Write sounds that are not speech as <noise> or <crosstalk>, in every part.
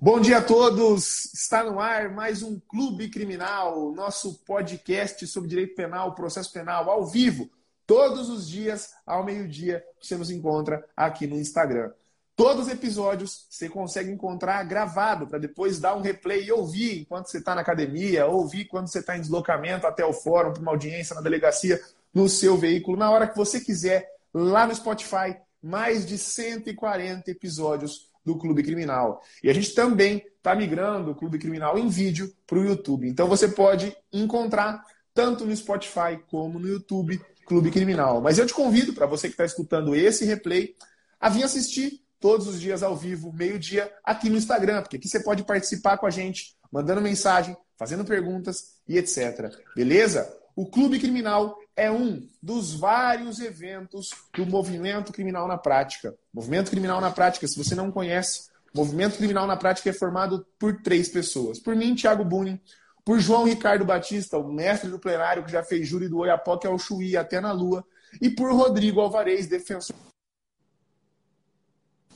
Bom dia a todos! Está no ar mais um Clube Criminal, nosso podcast sobre direito penal, processo penal, ao vivo, todos os dias, ao meio-dia, você nos encontra aqui no Instagram. Todos os episódios você consegue encontrar gravado para depois dar um replay e ouvir enquanto você está na academia, ouvir quando você está em deslocamento até o fórum, para uma audiência na delegacia, no seu veículo, na hora que você quiser, lá no Spotify. Mais de 140 episódios do Clube Criminal. E a gente também está migrando o Clube Criminal em vídeo para o YouTube. Então você pode encontrar tanto no Spotify como no YouTube Clube Criminal. Mas eu te convido, para você que está escutando esse replay, a vir assistir todos os dias ao vivo, meio-dia, aqui no Instagram, porque aqui você pode participar com a gente, mandando mensagem, fazendo perguntas e etc. Beleza? O Clube Criminal é um dos vários eventos do Movimento Criminal na Prática. Movimento Criminal na Prática, se você não conhece, Movimento Criminal na Prática é formado por três pessoas. Por mim, Thiago Bunin, por João Ricardo Batista, o mestre do plenário que já fez júri do Oiapoque ao Chuí até na Lua, e por Rodrigo Alvarez, defensor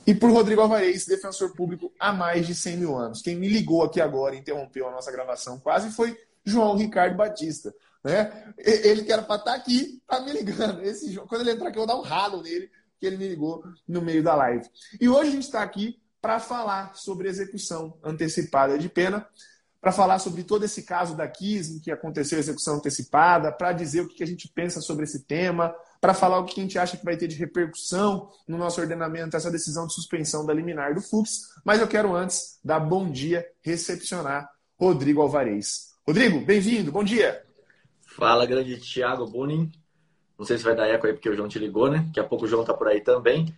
e por Rodrigo Alvarez, defensor público há mais de 100 mil anos. Quem me ligou aqui agora, interrompeu a nossa gravação quase, foi João Ricardo Batista. Né? Ele que era para estar tá aqui, tá me ligando. Esse, quando ele entrar aqui, eu vou dar um ralo nele, que ele me ligou no meio da live. E hoje a gente está aqui para falar sobre execução antecipada de pena, para falar sobre todo esse caso da Kiss, em que aconteceu a execução antecipada, para dizer o que a gente pensa sobre esse tema, para falar o que a gente acha que vai ter de repercussão no nosso ordenamento essa decisão de suspensão da liminar do Fux. Mas eu quero antes dar bom dia, recepcionar Rodrigo Alvarez. Rodrigo, bem-vindo, bom dia. Fala, grande Thiago Bunin. Não sei se vai dar eco aí porque o João te ligou, né? Daqui a pouco o João tá por aí também.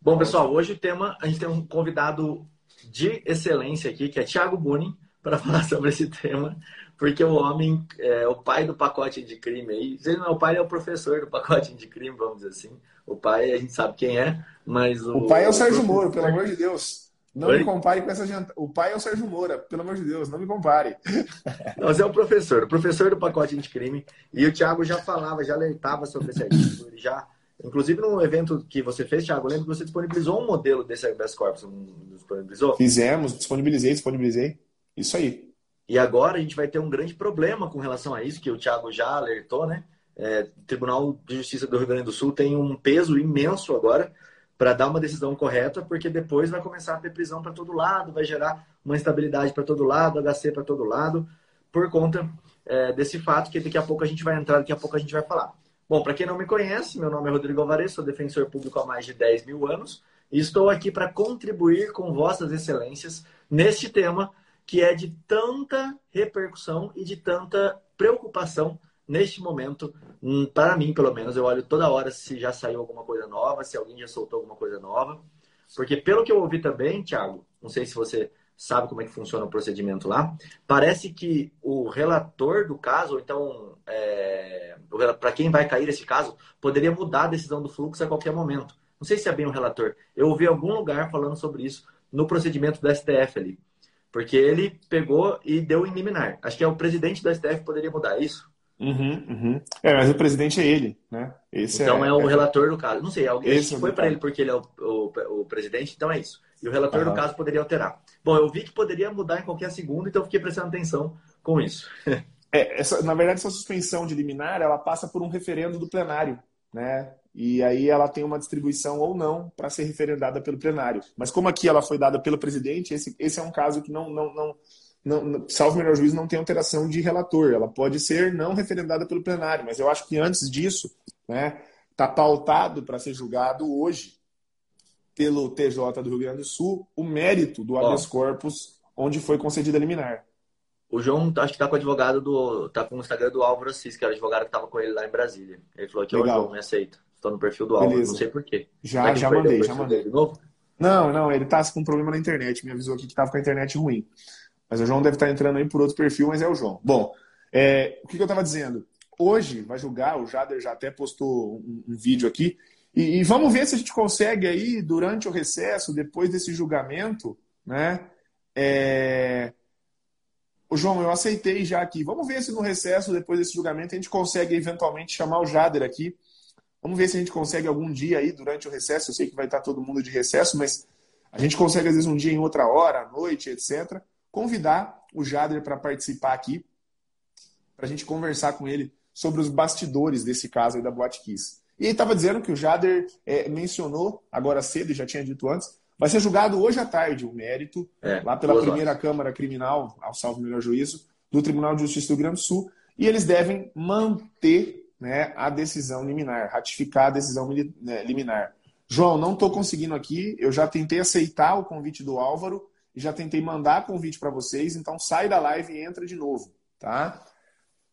Bom, pessoal, hoje o tema, a gente tem um convidado de excelência aqui, que é Thiago Bunin, para <laughs> falar sobre esse tema, porque o homem é o pai do pacote de crime aí. Se ele não é o pai, ele é o professor do <laughs> pacote de crime, vamos dizer assim. O pai, a gente sabe quem é, mas o. O pai é o Sérgio Moro, pelo amor de Deus. Não Oi? me compare com essa gente. O pai é o Sérgio Moura, pelo amor de Deus, não me compare. <laughs> Nós é o professor, o professor do pacote anticrime. E o Thiago já falava, já alertava sobre esse artigo. Ele já, inclusive no evento que você fez, Thiago, lembro que você disponibilizou um modelo desse habeas corpus. Disponibilizou? Fizemos, disponibilizei, disponibilizei. Isso aí. E agora a gente vai ter um grande problema com relação a isso, que o Thiago já alertou, né? É, o Tribunal de Justiça do Rio Grande do Sul tem um peso imenso agora para dar uma decisão correta, porque depois vai começar a ter prisão para todo lado, vai gerar uma instabilidade para todo lado, HC para todo lado, por conta é, desse fato que daqui a pouco a gente vai entrar, daqui a pouco a gente vai falar. Bom, para quem não me conhece, meu nome é Rodrigo Alvarez, sou defensor público há mais de 10 mil anos e estou aqui para contribuir com vossas excelências neste tema que é de tanta repercussão e de tanta preocupação neste momento, hum, para mim, pelo menos, eu olho toda hora se já saiu alguma coisa nova, se alguém já soltou alguma coisa nova. Porque pelo que eu ouvi também, Thiago, não sei se você sabe como é que funciona o procedimento lá, parece que o relator do caso, ou então, é, para quem vai cair esse caso, poderia mudar a decisão do fluxo a qualquer momento. Não sei se é bem o relator. Eu ouvi algum lugar falando sobre isso no procedimento do STF ali. Porque ele pegou e deu em liminar. Acho que é o presidente do STF poderia mudar isso. Uhum, uhum. É, mas o presidente é ele, né? Esse então é, é o é... relator do caso. Não sei, alguém Esse é foi para ele porque ele é o, o, o, presidente, então é isso. E o relator uhum. do caso poderia alterar. Bom, eu vi que poderia mudar em qualquer segundo, então fiquei prestando atenção com isso. <laughs> é, essa, na verdade, essa suspensão de liminar, ela passa por um referendo do plenário, né? E aí ela tem uma distribuição ou não para ser referendada pelo plenário. Mas como aqui ela foi dada pelo presidente, esse, esse é um caso que não, não, não não, salvo melhor juízo, não tem alteração de relator. Ela pode ser não referendada pelo plenário, mas eu acho que antes disso, né, está pautado para ser julgado hoje pelo TJ do Rio Grande do Sul o mérito do habeas corpus onde foi concedida a liminar. O João acho que está com o advogado do. tá com o Instagram do Álvaro Assis, que era o advogado que estava com ele lá em Brasília. Ele falou que o João me aceita. Estou no perfil do Álvaro, Beleza. não sei porquê. Já, já mandei, já mandei. De novo? Não, não, ele está com um problema na internet. Me avisou aqui que estava com a internet ruim. Mas o João deve estar entrando aí por outro perfil, mas é o João. Bom, é, o que, que eu estava dizendo? Hoje vai julgar, o Jader já até postou um, um vídeo aqui, e, e, vamos ver se a gente consegue aí, durante o recesso, depois desse julgamento, né? É... O João, eu aceitei já aqui. Vamos ver se no recesso, depois desse julgamento, a gente consegue eventualmente chamar o Jader aqui. Vamos ver se a gente consegue algum dia aí, durante o recesso. Eu sei que vai estar todo mundo de recesso, mas a gente consegue, às vezes, um dia em outra hora, à noite, etc., convidar o Jader para participar aqui, para a gente conversar com ele sobre os bastidores desse caso aí da Boate Kiss. E ele estava dizendo que o Jader é, mencionou agora cedo, e já tinha dito antes, vai ser julgado hoje à tarde o mérito, é, lá pela primeira horas. Câmara Criminal, ao salvo melhor juízo, do Tribunal de Justiça do Rio Grande do Sul, e eles devem manter né, a decisão liminar, ratificar a decisão né, liminar. João, não estou conseguindo aqui, eu já tentei aceitar o convite do Álvaro já tentei mandar convite para vocês, então sai da live e entra de novo, tá?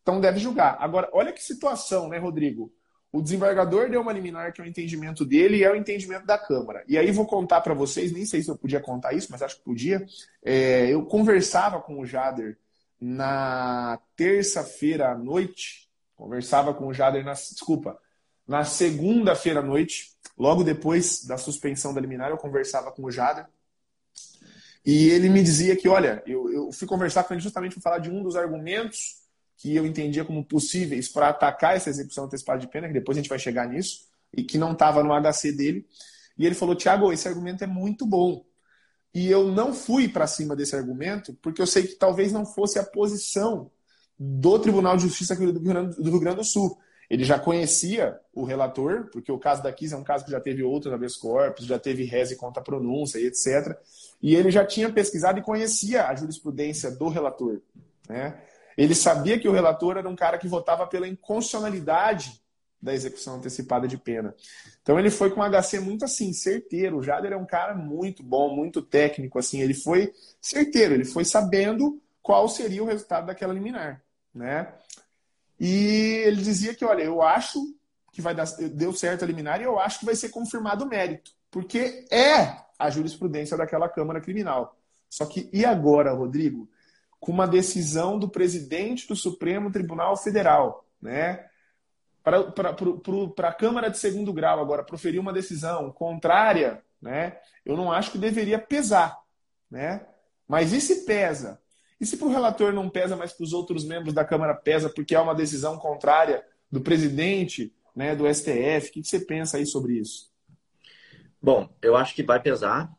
Então deve julgar. Agora, olha que situação, né, Rodrigo? O desembargador deu uma liminar que é o entendimento dele e é o entendimento da Câmara. E aí vou contar para vocês, nem sei se eu podia contar isso, mas acho que podia. É, eu conversava com o Jader na terça-feira à noite, conversava com o Jader na, desculpa, na segunda-feira à noite, logo depois da suspensão da liminar, eu conversava com o Jader. E ele me dizia que, olha, eu, eu fui conversar com ele justamente para falar de um dos argumentos que eu entendia como possíveis para atacar essa execução antecipada de pena, que depois a gente vai chegar nisso, e que não estava no HC dele. E ele falou: Tiago, esse argumento é muito bom. E eu não fui para cima desse argumento, porque eu sei que talvez não fosse a posição do Tribunal de Justiça do Rio Grande do, Rio Grande do Sul. Ele já conhecia o relator, porque o caso da Kiss é um caso que já teve outros habeas corpus, já teve reze contra pronúncia e etc. E ele já tinha pesquisado e conhecia a jurisprudência do relator. Né? Ele sabia que o relator era um cara que votava pela inconstitucionalidade da execução antecipada de pena. Então ele foi com um HC muito assim, certeiro. O Jader é um cara muito bom, muito técnico, assim. Ele foi certeiro, ele foi sabendo qual seria o resultado daquela liminar, né? E ele dizia que, olha, eu acho que vai dar, deu certo a liminar e eu acho que vai ser confirmado o mérito, porque é a jurisprudência daquela Câmara Criminal. Só que e agora, Rodrigo? com uma decisão do presidente do Supremo Tribunal Federal, né? Para a Câmara de segundo grau agora proferir uma decisão contrária, né? Eu não acho que deveria pesar, né? Mas e se pesa? E se para o relator não pesa, mas para os outros membros da Câmara pesa porque há uma decisão contrária do presidente, né, do STF? O que você pensa aí sobre isso? Bom, eu acho que vai pesar,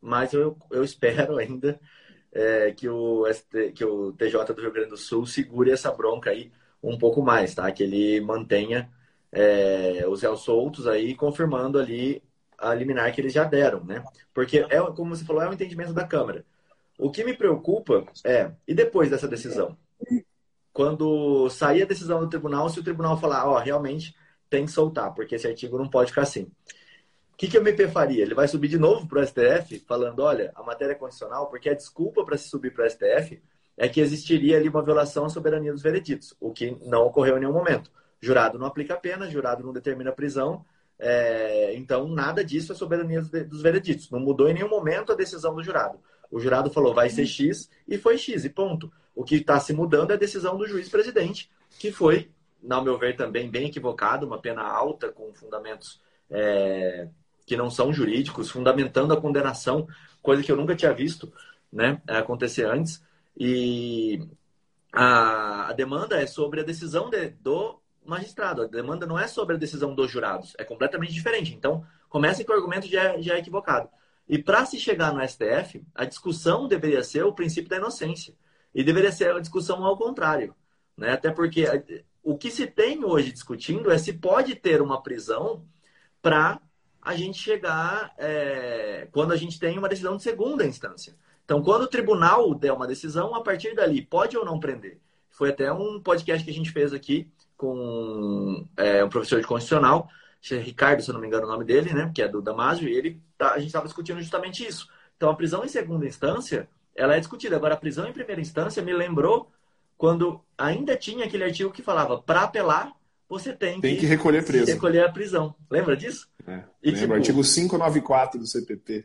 mas eu, eu espero <laughs> ainda é, que, o ST, que o TJ do Rio Grande do Sul segure essa bronca aí um pouco mais, tá? Que ele mantenha é, os réus soltos aí, confirmando ali a liminar que eles já deram, né? Porque, é, como você falou, é um entendimento da Câmara. O que me preocupa é, e depois dessa decisão? Quando sair a decisão do tribunal, se o tribunal falar, ó, oh, realmente tem que soltar, porque esse artigo não pode ficar assim que, que o MP faria? Ele vai subir de novo para o STF, falando: olha, a matéria é condicional, porque a desculpa para se subir para o STF é que existiria ali uma violação à soberania dos vereditos, o que não ocorreu em nenhum momento. Jurado não aplica pena, jurado não determina prisão, é, então nada disso é soberania dos vereditos. Não mudou em nenhum momento a decisão do jurado. O jurado falou vai ser X e foi X, e ponto. O que está se mudando é a decisão do juiz presidente, que foi, ao meu ver, também bem equivocado, uma pena alta com fundamentos é, que não são jurídicos, fundamentando a condenação, coisa que eu nunca tinha visto né, acontecer antes. E a, a demanda é sobre a decisão de, do magistrado. A demanda não é sobre a decisão dos jurados. É completamente diferente. Então, comece com o argumento já, é, já é equivocado. E para se chegar no STF, a discussão deveria ser o princípio da inocência. E deveria ser a discussão ao contrário. Né? Até porque o que se tem hoje discutindo é se pode ter uma prisão para a gente chegar é, quando a gente tem uma decisão de segunda instância. Então, quando o tribunal der uma decisão, a partir dali, pode ou não prender? Foi até um podcast que a gente fez aqui com é, um professor de constitucional, Ricardo, se eu não me engano o nome dele, né, que é do Damásio, e ele tá, a gente estava discutindo justamente isso. Então, a prisão em segunda instância, ela é discutida. Agora, a prisão em primeira instância me lembrou quando ainda tinha aquele artigo que falava para apelar, você tem, tem que, que recolher preso. recolher a prisão. Lembra disso? É, e, tipo, artigo 594 do CPP.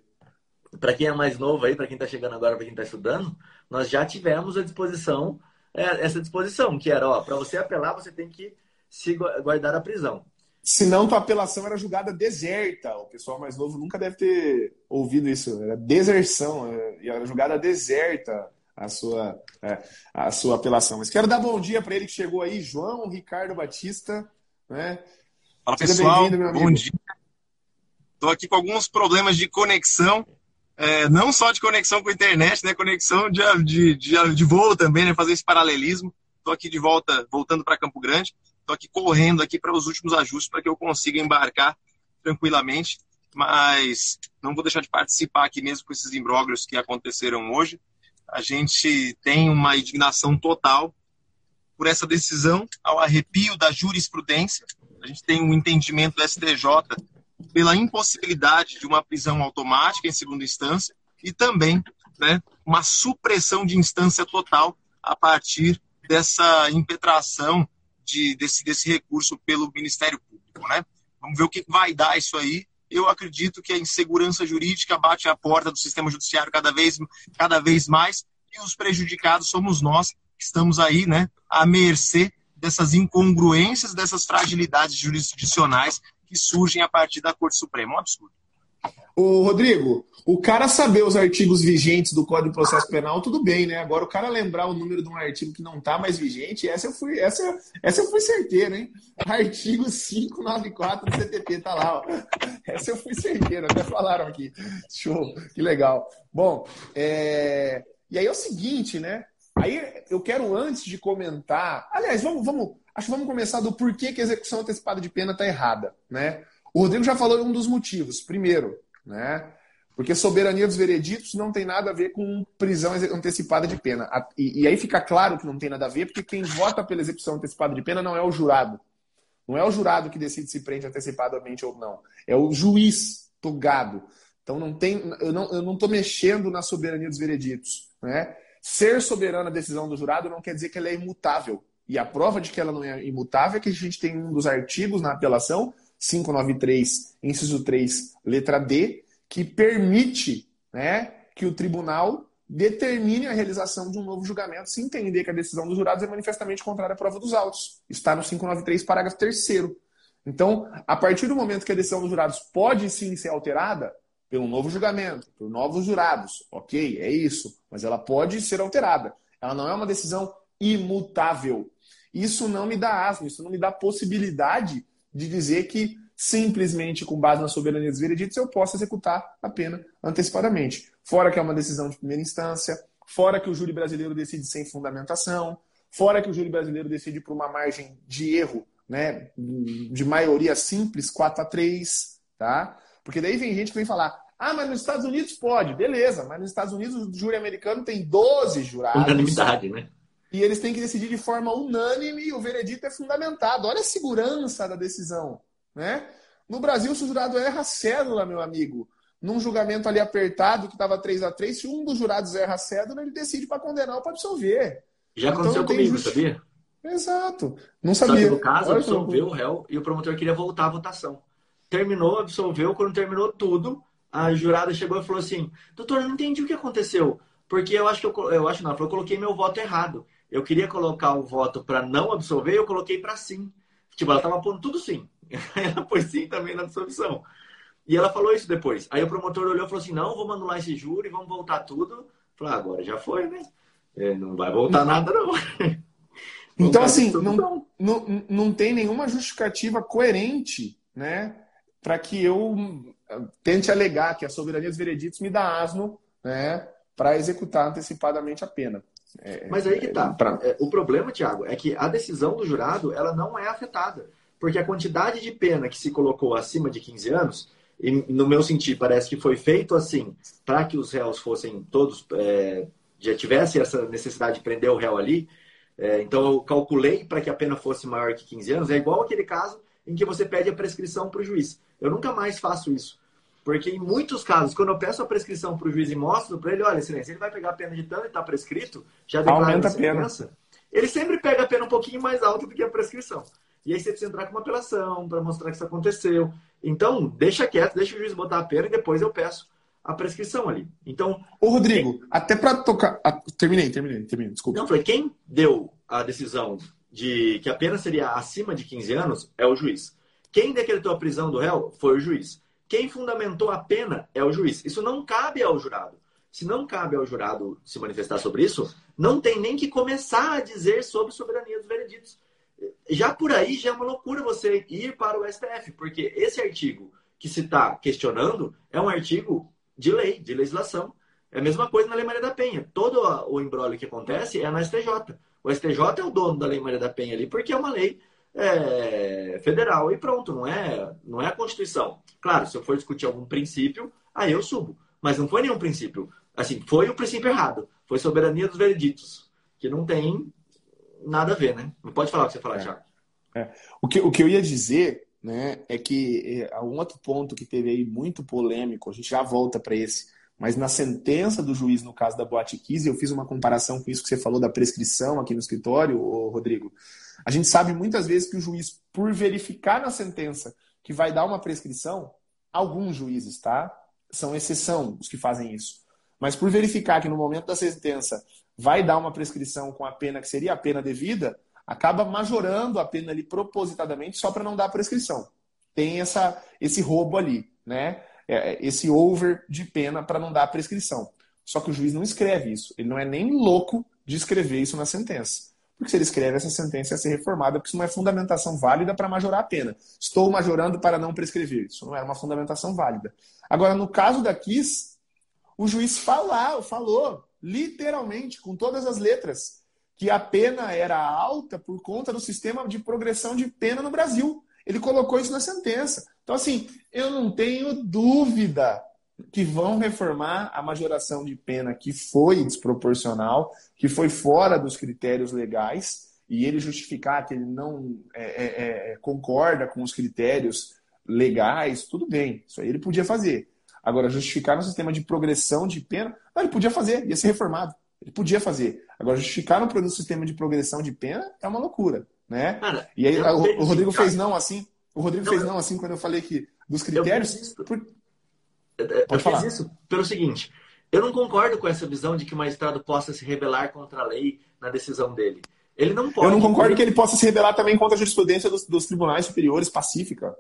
Para quem é mais novo aí, para quem está chegando agora, para quem está estudando, nós já tivemos a disposição, é, essa disposição, que era, ó, para você apelar, você tem que se guardar a prisão. Se não, tua apelação era julgada deserta. O pessoal mais novo nunca deve ter ouvido isso. Era deserção, é, era julgada deserta a sua, é, a sua apelação. Mas quero dar bom dia para ele que chegou aí, João Ricardo Batista. Né? Fala Seja pessoal, bom dia. Estou aqui com alguns problemas de conexão, é, não só de conexão com a internet, né? Conexão de, de, de, de voo também, né? Fazer esse paralelismo. Estou aqui de volta, voltando para Campo Grande. Estou aqui correndo aqui para os últimos ajustes para que eu consiga embarcar tranquilamente. Mas não vou deixar de participar aqui mesmo com esses imbróglios que aconteceram hoje. A gente tem uma indignação total por essa decisão, ao arrepio da jurisprudência. A gente tem um entendimento do STJ pela impossibilidade de uma prisão automática em segunda instância e também né, uma supressão de instância total a partir dessa impetração de, desse, desse recurso pelo Ministério Público. Né? Vamos ver o que vai dar isso aí. Eu acredito que a insegurança jurídica bate a porta do sistema judiciário cada vez, cada vez mais e os prejudicados somos nós que estamos aí né, à mercê dessas incongruências, dessas fragilidades jurisdicionais que surgem a partir da Corte Suprema. É um absurdo. Ô, Rodrigo, o cara saber os artigos vigentes do Código de Processo Penal, tudo bem, né? Agora, o cara lembrar o número de um artigo que não está mais vigente, essa eu fui, essa, essa eu fui certeiro, hein? <laughs> Artigo 594 do CTP, tá lá, ó. Essa eu fui certeiro, até falaram aqui. Show, que legal. Bom, é... e aí é o seguinte, né? Aí eu quero, antes de comentar. Aliás, vamos, vamos, acho que vamos começar do porquê que a execução antecipada de pena está errada, né? O Rodrigo já falou um dos motivos. Primeiro, né? Porque soberania dos vereditos não tem nada a ver com prisão antecipada de pena. E, e, aí fica claro que não tem nada a ver, porque quem vota pela execução antecipada de pena não é o jurado. Não é o jurado que decide se prende antecipadamente ou não. É o juiz togado. Então não tem, eu não estou não mexendo na soberania dos vereditos. Né? Ser soberana a decisão do jurado não quer dizer que ela é imutável. E a prova de que ela não é imutável é que a gente tem um dos artigos na apelação 593, inciso 3, letra D, que permite né, que o tribunal determine a realização de um novo julgamento se entender que a decisão dos jurados é manifestamente contrária à prova dos autos. Está no 593, parágrafo 3 Então, a partir do momento que a decisão dos jurados pode sim ser alterada pelo novo julgamento, por novos jurados, ok, é isso, mas ela pode ser alterada. Ela não é uma decisão imutável. Isso não me dá asno, isso não me dá possibilidade de dizer que simplesmente com base na soberania dos vereditos eu posso executar a pena antecipadamente. Fora que é uma decisão de primeira instância, fora que o júri brasileiro decide sem fundamentação, fora que o júri brasileiro decide por uma margem de erro, né, de maioria simples, 4 a 3, tá? Porque daí vem gente que vem falar: "Ah, mas nos Estados Unidos pode". Beleza, mas nos Estados Unidos o júri americano tem 12 jurados. Unanimidade, né? E eles têm que decidir de forma unânime e o veredito é fundamentado. Olha a segurança da decisão. Né? No Brasil, se o jurado erra a cédula, meu amigo, num julgamento ali apertado, que estava 3 a 3 se um dos jurados erra a cédula, ele decide para condenar ou para absolver. Já então, aconteceu comigo, justi... sabia? Exato. Não sabia. Só que no caso, Olha absolveu o réu e o promotor queria voltar à votação. Terminou, absolveu, quando terminou tudo, a jurada chegou e falou assim: doutor, eu não entendi o que aconteceu. Porque eu acho que eu, eu acho não, eu coloquei meu voto errado eu queria colocar o voto para não absolver, eu coloquei para sim. Tipo, ela estava pondo tudo sim. <laughs> ela pôs sim também na absolvição. E ela falou isso depois. Aí o promotor olhou e falou assim: não, vou manular esse júri, vamos voltar tudo. Falei, ah, agora já foi, né? É, não vai voltar nada, não. <laughs> então, assim, não, não, não tem nenhuma justificativa coerente, né? Para que eu tente alegar que a soberania dos vereditos me dá asno, né? Para executar antecipadamente a pena. É, Mas aí que tá. Pra... É, o problema, Tiago, é que a decisão do jurado ela não é afetada. Porque a quantidade de pena que se colocou acima de 15 anos, e no meu sentido, parece que foi feito assim, para que os réus fossem todos, é, já tivesse essa necessidade de prender o réu ali. É, então eu calculei para que a pena fosse maior que 15 anos. É igual aquele caso em que você pede a prescrição para o juiz. Eu nunca mais faço isso. Porque em muitos casos, quando eu peço a prescrição para o juiz e mostro para ele, olha, excelência, ele vai pegar a pena de tanto e está prescrito, já declara Aumenta a pena. Ele sempre pega a pena um pouquinho mais alta do que a prescrição. E aí você precisa entrar com uma apelação para mostrar que isso aconteceu. Então, deixa quieto, deixa o juiz botar a pena e depois eu peço a prescrição ali. Então. Ô, Rodrigo, quem... até para tocar. Terminei, terminei, terminei, desculpa. Não, foi quem deu a decisão de que a pena seria acima de 15 anos é o juiz. Quem decretou a prisão do réu foi o juiz. Quem fundamentou a pena é o juiz. Isso não cabe ao jurado. Se não cabe ao jurado se manifestar sobre isso, não tem nem que começar a dizer sobre soberania dos vereditos. Já por aí já é uma loucura você ir para o STF, porque esse artigo que se está questionando é um artigo de lei, de legislação. É a mesma coisa na Lei Maria da Penha. Todo o embrólio que acontece é na STJ. O STJ é o dono da Lei Maria da Penha ali, porque é uma lei é, federal e pronto, não é, não é a Constituição. Claro, se eu for discutir algum princípio, aí eu subo. Mas não foi nenhum princípio. Assim, foi o princípio errado. Foi soberania dos vereditos, que não tem nada a ver, né? Não pode falar o que você falar, é. Thiago. É. O, que, o que eu ia dizer né, é que é, um outro ponto que teve aí muito polêmico, a gente já volta para esse, mas na sentença do juiz no caso da Boate Kiss, eu fiz uma comparação com isso que você falou da prescrição aqui no escritório, Rodrigo. A gente sabe muitas vezes que o juiz, por verificar na sentença que vai dar uma prescrição, alguns juízes, tá? São exceção os que fazem isso. Mas por verificar que no momento da sentença vai dar uma prescrição com a pena que seria a pena devida, acaba majorando a pena ali propositadamente só para não dar prescrição. Tem essa, esse roubo ali, né? É, é, esse over de pena para não dar prescrição. Só que o juiz não escreve isso. Ele não é nem louco de escrever isso na sentença. Porque se ele escreve essa sentença ia ser reformada, porque isso não é fundamentação válida para majorar a pena. Estou majorando para não prescrever. Isso não era uma fundamentação válida. Agora, no caso da Kiss, o juiz falar, falou, literalmente, com todas as letras, que a pena era alta por conta do sistema de progressão de pena no Brasil. Ele colocou isso na sentença. Então, assim, eu não tenho dúvida que vão reformar a majoração de pena que foi desproporcional, que foi fora dos critérios legais, e ele justificar que ele não é, é, é, concorda com os critérios legais, tudo bem, isso aí ele podia fazer. Agora, justificar no sistema de progressão de pena, não, ele podia fazer, ia ser reformado. Ele podia fazer. Agora, justificar no sistema de progressão de pena é uma loucura. Né? Cara, e aí o, o, Rodrigo fez não assim. O Rodrigo não, fez não assim quando eu falei que dos critérios. Por... eu, eu fiz isso pelo seguinte: eu não concordo com essa visão de que o magistrado possa se rebelar contra a lei na decisão dele. Ele não pode. Eu não concordo ele... que ele possa se rebelar também contra a jurisprudência dos, dos tribunais superiores pacífica.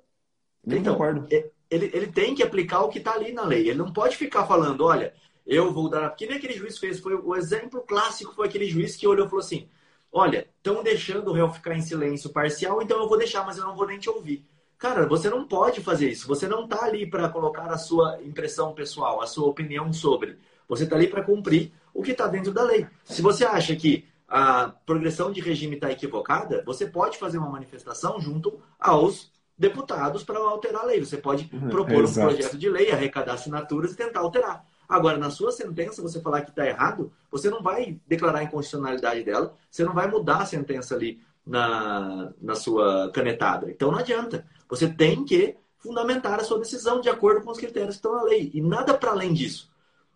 Eu então, concordo. Ele, ele tem que aplicar o que está ali na lei. Ele não pode ficar falando, olha, eu vou dar. Que nem aquele juiz fez. Foi, o exemplo clássico foi aquele juiz que olhou e falou assim: Olha, estão deixando o réu ficar em silêncio parcial, então eu vou deixar, mas eu não vou nem te ouvir. Cara, você não pode fazer isso. Você não está ali para colocar a sua impressão pessoal, a sua opinião sobre. Você está ali para cumprir o que está dentro da lei. Se você acha que a progressão de regime está equivocada, você pode fazer uma manifestação junto aos deputados para alterar a lei. Você pode uhum, propor um projeto de lei, arrecadar assinaturas e tentar alterar. Agora, na sua sentença, você falar que está errado, você não vai declarar a inconstitucionalidade dela, você não vai mudar a sentença ali na, na sua canetada. Então não adianta. Você tem que fundamentar a sua decisão de acordo com os critérios que estão na lei. E nada para além disso.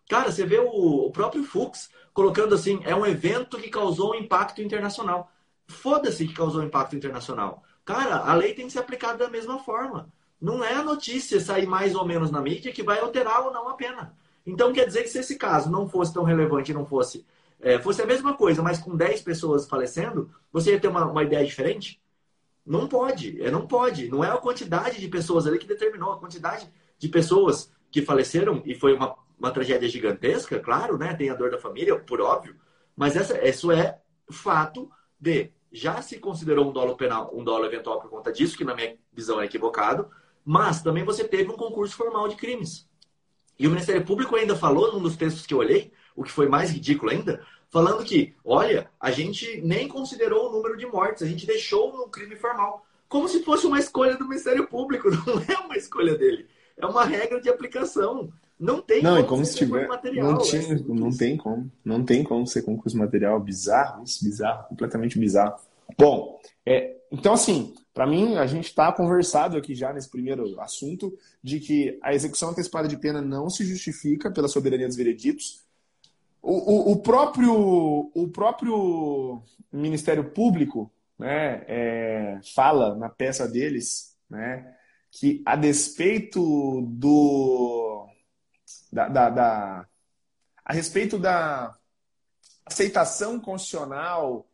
Cara, você vê o, próprio Fux colocando assim: é um evento que causou um impacto internacional. Foda-se que causou impacto internacional. Cara, a lei tem que ser aplicada da mesma forma. Não é a notícia sair mais ou menos na mídia que vai alterar ou não a pena. Então quer dizer que se esse caso não fosse tão relevante não fosse é, fosse a mesma coisa, mas com 10 pessoas falecendo, você ia ter uma, uma ideia diferente? Não pode, é, não pode. Não é a quantidade de pessoas ali que determinou a quantidade de pessoas que faleceram e foi uma, uma tragédia gigantesca, claro, né? Tem a dor da família, por óbvio, mas essa, isso é fato de já se considerou um dolo penal, um dolo eventual por conta disso, que na minha visão é equivocado, mas também você teve um concurso formal de crimes. E o Ministério Público ainda falou, num dos textos que eu olhei, o que foi mais ridículo ainda, falando que, olha, a gente nem considerou o número de mortes, a gente deixou no crime formal. Como se fosse uma escolha do Ministério Público, <laughs> não é uma escolha dele. É uma regra de aplicação. Não tem não, como, e como se tiver, material, não, tinha, é não tem como. Não tem como ser concurso material. Bizarro, isso, bizarro, completamente bizarro. Bom, é, então assim, para mim, a gente está conversado aqui já nesse primeiro assunto de que a execução antecipada de pena não se justifica pela soberania dos vereditos. O, o, próprio, o próprio Ministério Público né, é, fala na peça deles né, que, a despeito do. Da, da, da, a respeito da aceitação constitucional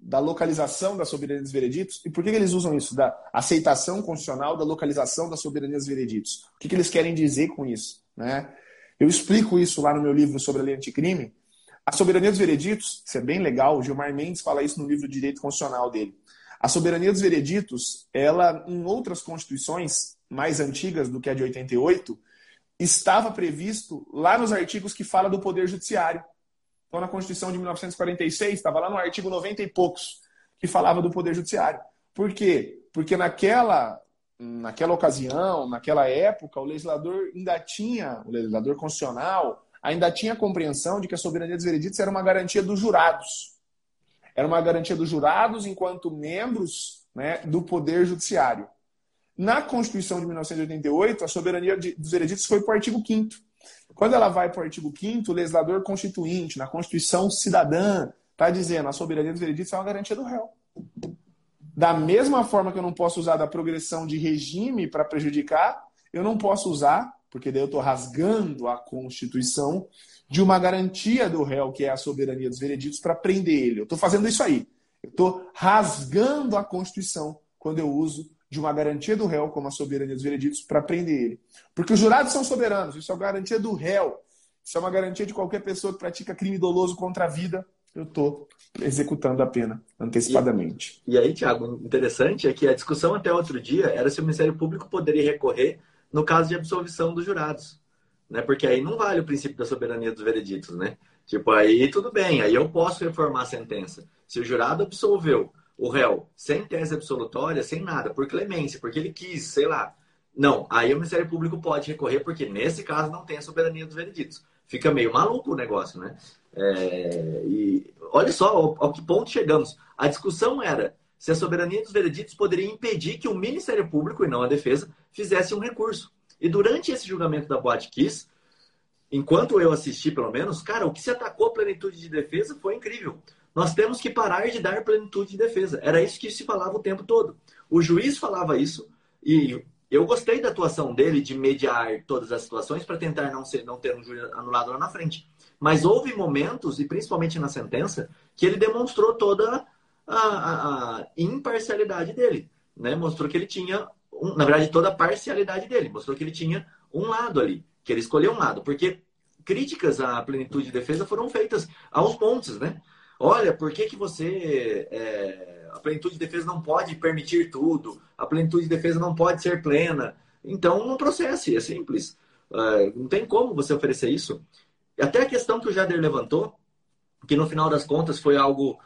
da localização da soberania dos vereditos. E por que, que eles usam isso? Da aceitação constitucional da localização da soberania dos vereditos. O que, que eles querem dizer com isso? Né? Eu explico isso lá no meu livro sobre a lei anticrime. A soberania dos vereditos, isso é bem legal, o Gilmar Mendes fala isso no livro Direito Constitucional dele. A soberania dos vereditos, ela, em outras constituições mais antigas do que a de 88, estava previsto lá nos artigos que fala do Poder Judiciário. Então, na Constituição de 1946, estava lá no artigo 90 e poucos, que falava do Poder Judiciário. Por quê? Porque naquela, naquela ocasião, naquela época, o legislador ainda tinha, o legislador constitucional, ainda tinha a compreensão de que a soberania dos vereditos era uma garantia dos jurados. Era uma garantia dos jurados enquanto membros né, do Poder Judiciário. Na Constituição de 1988, a soberania dos vereditos foi para o artigo 5 Quando ela vai para o artigo 5 o legislador constituinte, na Constituição cidadã, está dizendo a soberania dos vereditos é uma garantia do réu. Da mesma forma que eu não posso usar da progressão de regime para prejudicar, eu não posso usar, porque daí eu estou rasgando a Constituição, de uma garantia do réu, que é a soberania dos vereditos, para prender ele. Eu estou fazendo isso aí. Eu estou rasgando a Constituição quando eu uso de uma garantia do réu, como a soberania dos vereditos, para prender ele. Porque os jurados são soberanos, isso é uma garantia do réu. Isso é uma garantia de qualquer pessoa que pratica crime doloso contra a vida. Eu estou executando a pena antecipadamente. E, e aí, Tiago, interessante é que a discussão até outro dia era se o Ministério Público poderia recorrer no caso de absolvição dos jurados. Né? Porque aí não vale o princípio da soberania dos vereditos, né? Tipo, aí tudo bem, aí eu posso reformar a sentença. Se o jurado absolveu o réu sem tese absolutória, sem nada, por clemência, porque ele quis, sei lá. Não, aí o Ministério Público pode recorrer, porque nesse caso não tem a soberania dos vereditos. Fica meio maluco o negócio, né? É, e olha só ao, ao que ponto chegamos. A discussão era se a soberania dos vereditos poderia impedir que o Ministério Público, e não a defesa, fizesse um recurso. E durante esse julgamento da Boate Kiss, enquanto eu assisti, pelo menos, cara, o que se atacou a plenitude de defesa foi incrível. Nós temos que parar de dar plenitude de defesa. Era isso que se falava o tempo todo. O juiz falava isso e eu gostei da atuação dele de mediar todas as situações para tentar não, ser, não ter um juiz anulado lá na frente. Mas houve momentos, e principalmente na sentença, que ele demonstrou toda a, a, a imparcialidade dele. Né? Mostrou que ele tinha, um, na verdade, toda a parcialidade dele. Mostrou que ele tinha um lado ali, que ele escolheu um lado. Porque críticas à plenitude de defesa foram feitas aos montes, né? Olha, por que, que você. É, a plenitude de defesa não pode permitir tudo, a plenitude de defesa não pode ser plena. Então, não processe, é simples. É, não tem como você oferecer isso. Até a questão que o Jader levantou, que no final das contas foi algo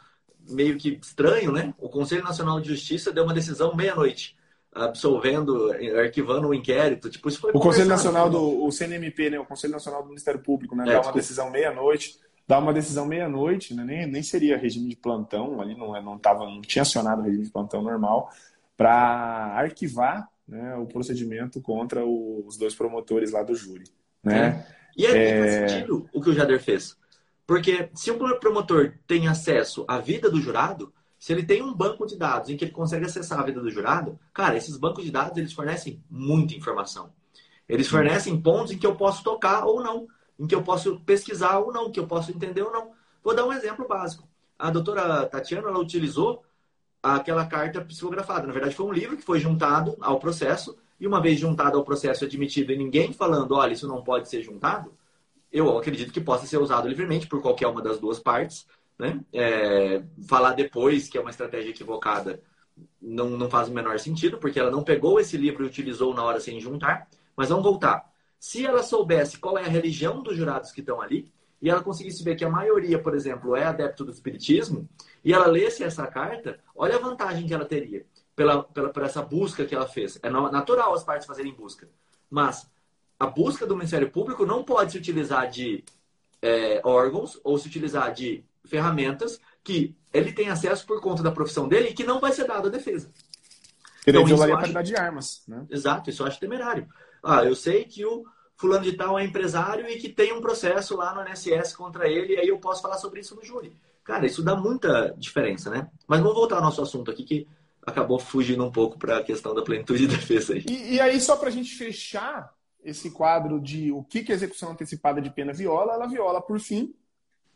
meio que estranho, né? O Conselho Nacional de Justiça deu uma decisão meia-noite, absolvendo, arquivando o inquérito. Tipo, isso foi o Conselho Nacional do o CNMP, né? O Conselho Nacional do Ministério Público, né? É, dá uma decisão meia-noite dar uma decisão meia-noite, né? nem, nem seria regime de plantão, ali não, é, não, tava, não tinha acionado o regime de plantão normal, para arquivar né, o procedimento contra os dois promotores lá do júri. Né? É. E aí é... faz sentido o que o Jader fez. Porque se o promotor tem acesso à vida do jurado, se ele tem um banco de dados em que ele consegue acessar a vida do jurado, cara, esses bancos de dados eles fornecem muita informação. Eles fornecem pontos em que eu posso tocar ou não em que eu posso pesquisar ou não, que eu posso entender ou não. Vou dar um exemplo básico. A doutora Tatiana ela utilizou aquela carta psicografada. Na verdade, foi um livro que foi juntado ao processo, e uma vez juntado ao processo admitido e ninguém falando, olha, isso não pode ser juntado, eu acredito que possa ser usado livremente por qualquer uma das duas partes. Né? É, falar depois que é uma estratégia equivocada não, não faz o menor sentido, porque ela não pegou esse livro e utilizou na hora sem juntar. Mas vamos voltar. Se ela soubesse qual é a religião dos jurados que estão ali, e ela conseguisse ver que a maioria, por exemplo, é adepto do espiritismo, e ela lesse essa carta, olha a vantagem que ela teria pela, pela, por essa busca que ela fez. É natural as partes fazerem busca, mas a busca do Ministério Público não pode se utilizar de é, órgãos ou se utilizar de ferramentas que ele tem acesso por conta da profissão dele e que não vai ser dado à defesa. Ele então, violaria a qualidade de armas. Né? Exato, isso eu acho temerário. Ah, eu sei que o fulano de tal é empresário e que tem um processo lá no INSS contra ele, e aí eu posso falar sobre isso no júri. Cara, isso dá muita diferença, né? Mas vamos voltar ao nosso assunto aqui, que acabou fugindo um pouco para a questão da plenitude de defesa aí. E, e aí, só para a gente fechar esse quadro de o que, que a execução antecipada de pena viola, ela viola, por fim,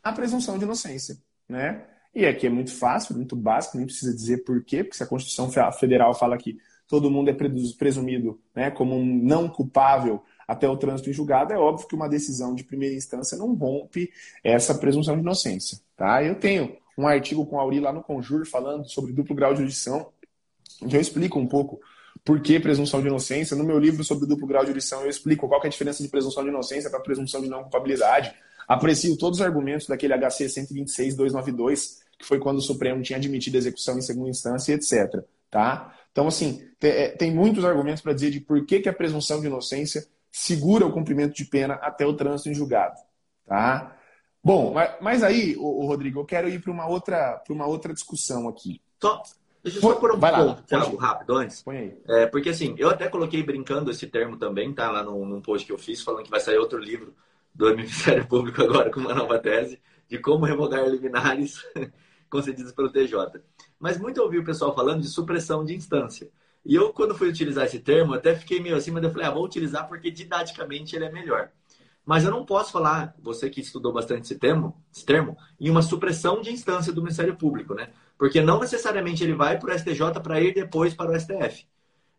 a presunção de inocência, né? E aqui é muito fácil, muito básico, nem precisa dizer por quê, porque se a Constituição Federal fala que todo mundo é presumido né, como um não culpável até o trânsito em julgado, é óbvio que uma decisão de primeira instância não rompe essa presunção de inocência. Tá? Eu tenho um artigo com a Auri lá no Conjur falando sobre duplo grau de jurisdição, onde eu explico um pouco por que presunção de inocência. No meu livro sobre duplo grau de jurisdição, eu explico qual é a diferença de presunção de inocência para presunção de não culpabilidade. Aprecio todos os argumentos daquele HC 126.292, que foi quando o Supremo tinha admitido a execução em segunda instância, etc. Tá? Então, assim, é, tem muitos argumentos para dizer de por que, que a presunção de inocência segura o cumprimento de pena até o trânsito em julgado. Tá? Bom, mas, aí, o, Rodrigo, eu quero ir para uma outra, uma outra discussão aqui. Só, Deixa eu só por um Vai ponto, Thiago, rápido antes. Põe aí. É, porque assim, eu até coloquei brincando esse termo também, tá? Lá num, num post que eu fiz, falando que vai sair outro livro do Ministério <laughs> Público agora com uma nova tese de como revogar liminares <laughs> concedidos pelo TJ. Mas muito ouvi o pessoal falando de supressão de instância. E eu, quando fui utilizar esse termo, até fiquei meio assim, mas eu falei, ah, vou utilizar porque didaticamente ele é melhor. Mas eu não posso falar, você que estudou bastante esse termo, esse termo em uma supressão de instância do Ministério Público, né? Porque não necessariamente ele vai para o STJ para ir depois para o STF.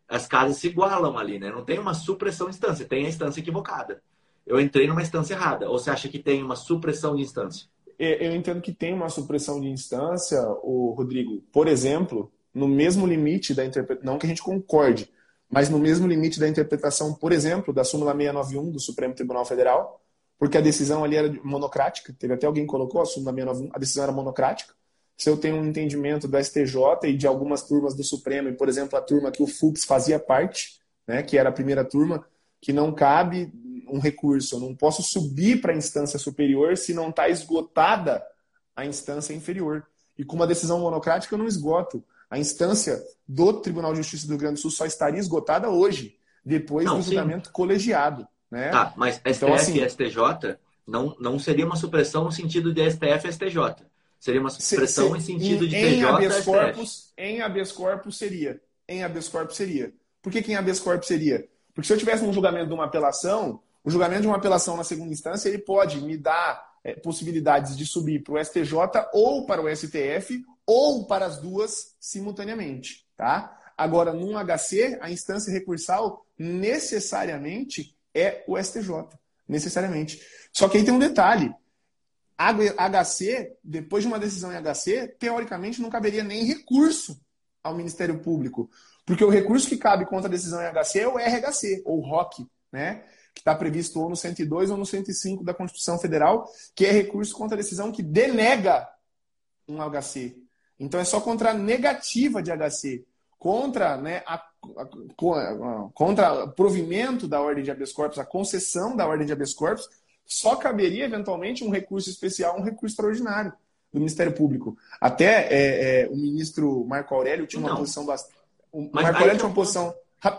As casas se igualam ali, né? Não tem uma supressão de instância, tem a instância equivocada. Eu entrei numa instância errada. Ou você acha que tem uma supressão de instância? Eu entendo que tem uma supressão de instância, o Rodrigo. Por exemplo, no mesmo limite da interpretação, não que a gente concorde, mas no mesmo limite da interpretação, por exemplo, da súmula 691 do Supremo Tribunal Federal, porque a decisão ali era monocrática, teve até alguém que colocou a súmula 691, a decisão era monocrática, se eu tenho um entendimento do STJ e de algumas turmas do Supremo, e, por exemplo, a turma que o Fux fazia parte, né, que era a primeira turma, que não cabe um recurso, eu não posso subir para a instância superior se não está esgotada a instância inferior. E com uma decisão monocrática eu não esgoto. A instância do Tribunal de Justiça do Rio Grande do Sul só estaria esgotada hoje, depois não, do julgamento sim. colegiado. Né? Tá, mas STF então, assim, e STJ não, não seria uma supressão no sentido de STF e STJ. Seria uma supressão em sentido de em TJ habeas corpus, Em habeas corpus seria. Em habeas corpus seria. Por que, que em habeas corpus seria? Porque se eu tivesse um julgamento de uma apelação, o julgamento de uma apelação na segunda instância, ele pode me dar é, possibilidades de subir para o STJ ou para o STF ou para as duas simultaneamente, tá? Agora, num HC, a instância recursal necessariamente é o STJ, necessariamente. Só que aí tem um detalhe. HC, depois de uma decisão em HC, teoricamente não caberia nem recurso ao Ministério Público. Porque o recurso que cabe contra a decisão em HC é o RHC, ou ROC, né? que está previsto ou no 102 ou no 105 da Constituição Federal, que é recurso contra a decisão que denega um HC. Então é só contra a negativa de HC, contra né, a, a, a, contra o provimento da ordem de habeas corpus, a concessão da ordem de habeas corpus, só caberia eventualmente um recurso especial, um recurso extraordinário do Ministério Público. Até é, é, o ministro Marco Aurélio tinha uma Não. posição bastante. O Marco Aurélio tinha uma posição.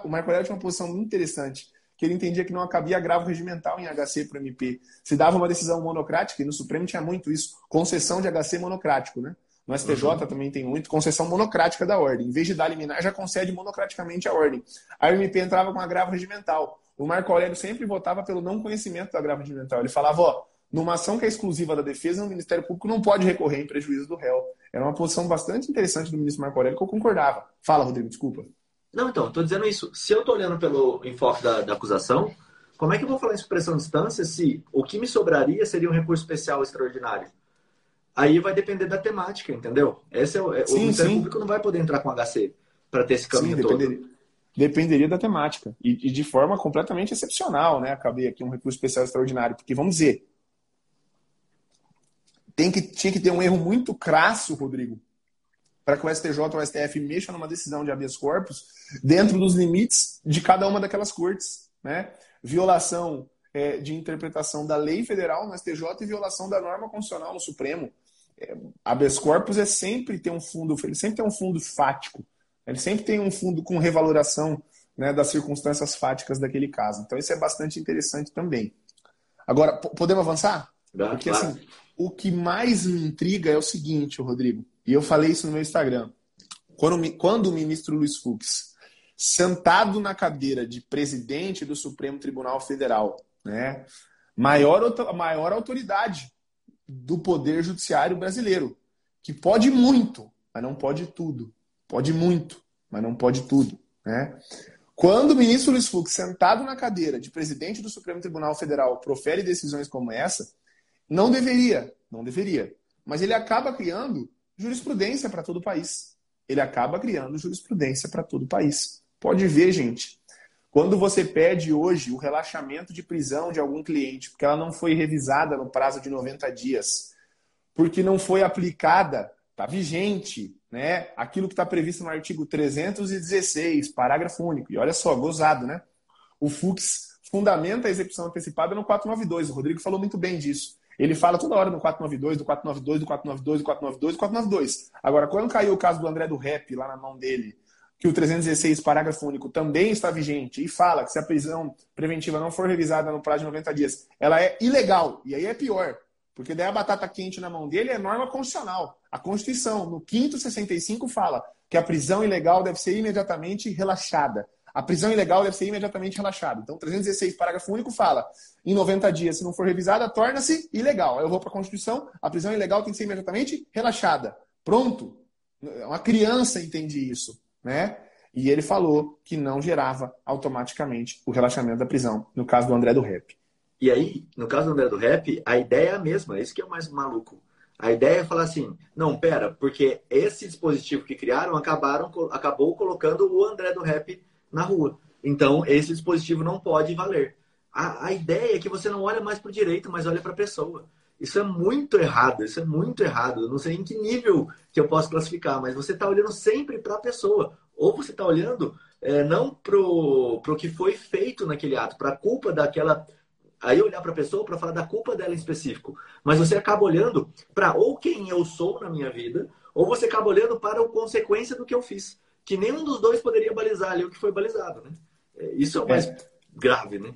O Marco Aurélio tinha uma posição muito interessante, que ele entendia que não cabia agravo regimental em HC para o MP. Se dava uma decisão monocrática, e no Supremo tinha muito isso, concessão de HC monocrático, né? No STJ uhum. também tem muito, concessão monocrática da ordem. Em vez de dar liminar, já concede monocraticamente a ordem. A MP entrava com agravo regimental. O Marco Aurélio sempre votava pelo não conhecimento do agravo regimental. Ele falava, ó, numa ação que é exclusiva da defesa, o Ministério Público não pode recorrer em prejuízo do réu. Era uma posição bastante interessante do ministro Marco Aurélio que eu concordava. Fala, Rodrigo, desculpa. Não, então, estou dizendo isso. Se eu estou olhando pelo enfoque da, da, acusação, como é que eu vou falar em supressão de instância se o que me sobraria seria um recurso especial extraordinário? Aí vai depender da temática, entendeu? Esse é, é sim, o Ministério sim. Público não vai poder entrar com HC para ter esse caminho sim, todo dependeria da temática. E, e, de forma completamente excepcional, né? Acabei aqui um recurso especial extraordinário. Porque, vamos dizer, tem que, tinha que ter um erro muito crasso, Rodrigo, para que o STJ ou o STF mexa numa decisão de habeas corpus dentro dos limites de cada uma daquelas cortes. Né? Violação é, de interpretação da lei federal no STJ e violação da norma constitucional no Supremo. É, habeas corpus é sempre ter um fundo, sempre tem um fundo fático. Ele sempre tem um fundo com revaloração né, das circunstâncias fáticas daquele caso. Então, isso é bastante interessante também. Agora, podemos avançar? Porque, assim, o que mais me intriga é o seguinte, Rodrigo, e eu falei isso no meu Instagram. Quando, quando o ministro Luiz Fux, sentado na cadeira de presidente do Supremo Tribunal Federal, né, maior, maior autoridade do Poder Judiciário brasileiro, que pode muito, mas não pode tudo. Pode muito, mas não pode tudo. Né? Quando o ministro Luiz Fux, sentado na cadeira de presidente do Supremo Tribunal Federal, profere decisões como essa, não deveria, não deveria. Mas ele acaba criando jurisprudência para todo o país. Ele acaba criando jurisprudência para todo o país. Pode ver, gente. Quando você pede hoje o relaxamento de prisão de algum cliente, porque ela não foi revisada no prazo de 90 dias, porque não foi aplicada, está vigente, né? Aquilo que está previsto no artigo 316, parágrafo único. E olha só, gozado, né? O FUX fundamenta a execução antecipada no 492. O Rodrigo falou muito bem disso. Ele fala toda hora no 492, do 492, do 492, do 492, do 492. Agora, quando caiu o caso do André do Rap lá na mão dele, que o 316, parágrafo único, também está vigente e fala que se a prisão preventiva não for revisada no prazo de 90 dias, ela é ilegal. E aí é pior, porque daí a batata quente na mão dele é norma constitucional. A Constituição, no 565, fala que a prisão ilegal deve ser imediatamente relaxada. A prisão ilegal deve ser imediatamente relaxada. Então, 316, parágrafo único, fala: em 90 dias, se não for revisada, torna-se ilegal. Eu vou para a Constituição, a prisão ilegal tem que ser imediatamente relaxada. Pronto. Uma criança entende isso né? E ele falou que não gerava automaticamente o relaxamento da prisão, no caso do André do Rap. E aí, no caso do André do Rap, a ideia é a mesma, isso que é o mais maluco. A ideia é falar assim, não, pera, porque esse dispositivo que criaram acabaram, acabou colocando o André do Rap na rua. Então, esse dispositivo não pode valer. A, a ideia é que você não olha mais para o direito, mas olha para a pessoa. Isso é muito errado, isso é muito errado. Eu não sei em que nível que eu posso classificar, mas você está olhando sempre para a pessoa. Ou você está olhando é, não para o que foi feito naquele ato, para a culpa daquela. Aí olhar para a pessoa para falar da culpa dela em específico. Mas você acaba olhando para ou quem eu sou na minha vida, ou você acaba olhando para a consequência do que eu fiz. Que nenhum dos dois poderia balizar ali o que foi balizado. Né? É, isso é o mais é. grave, né?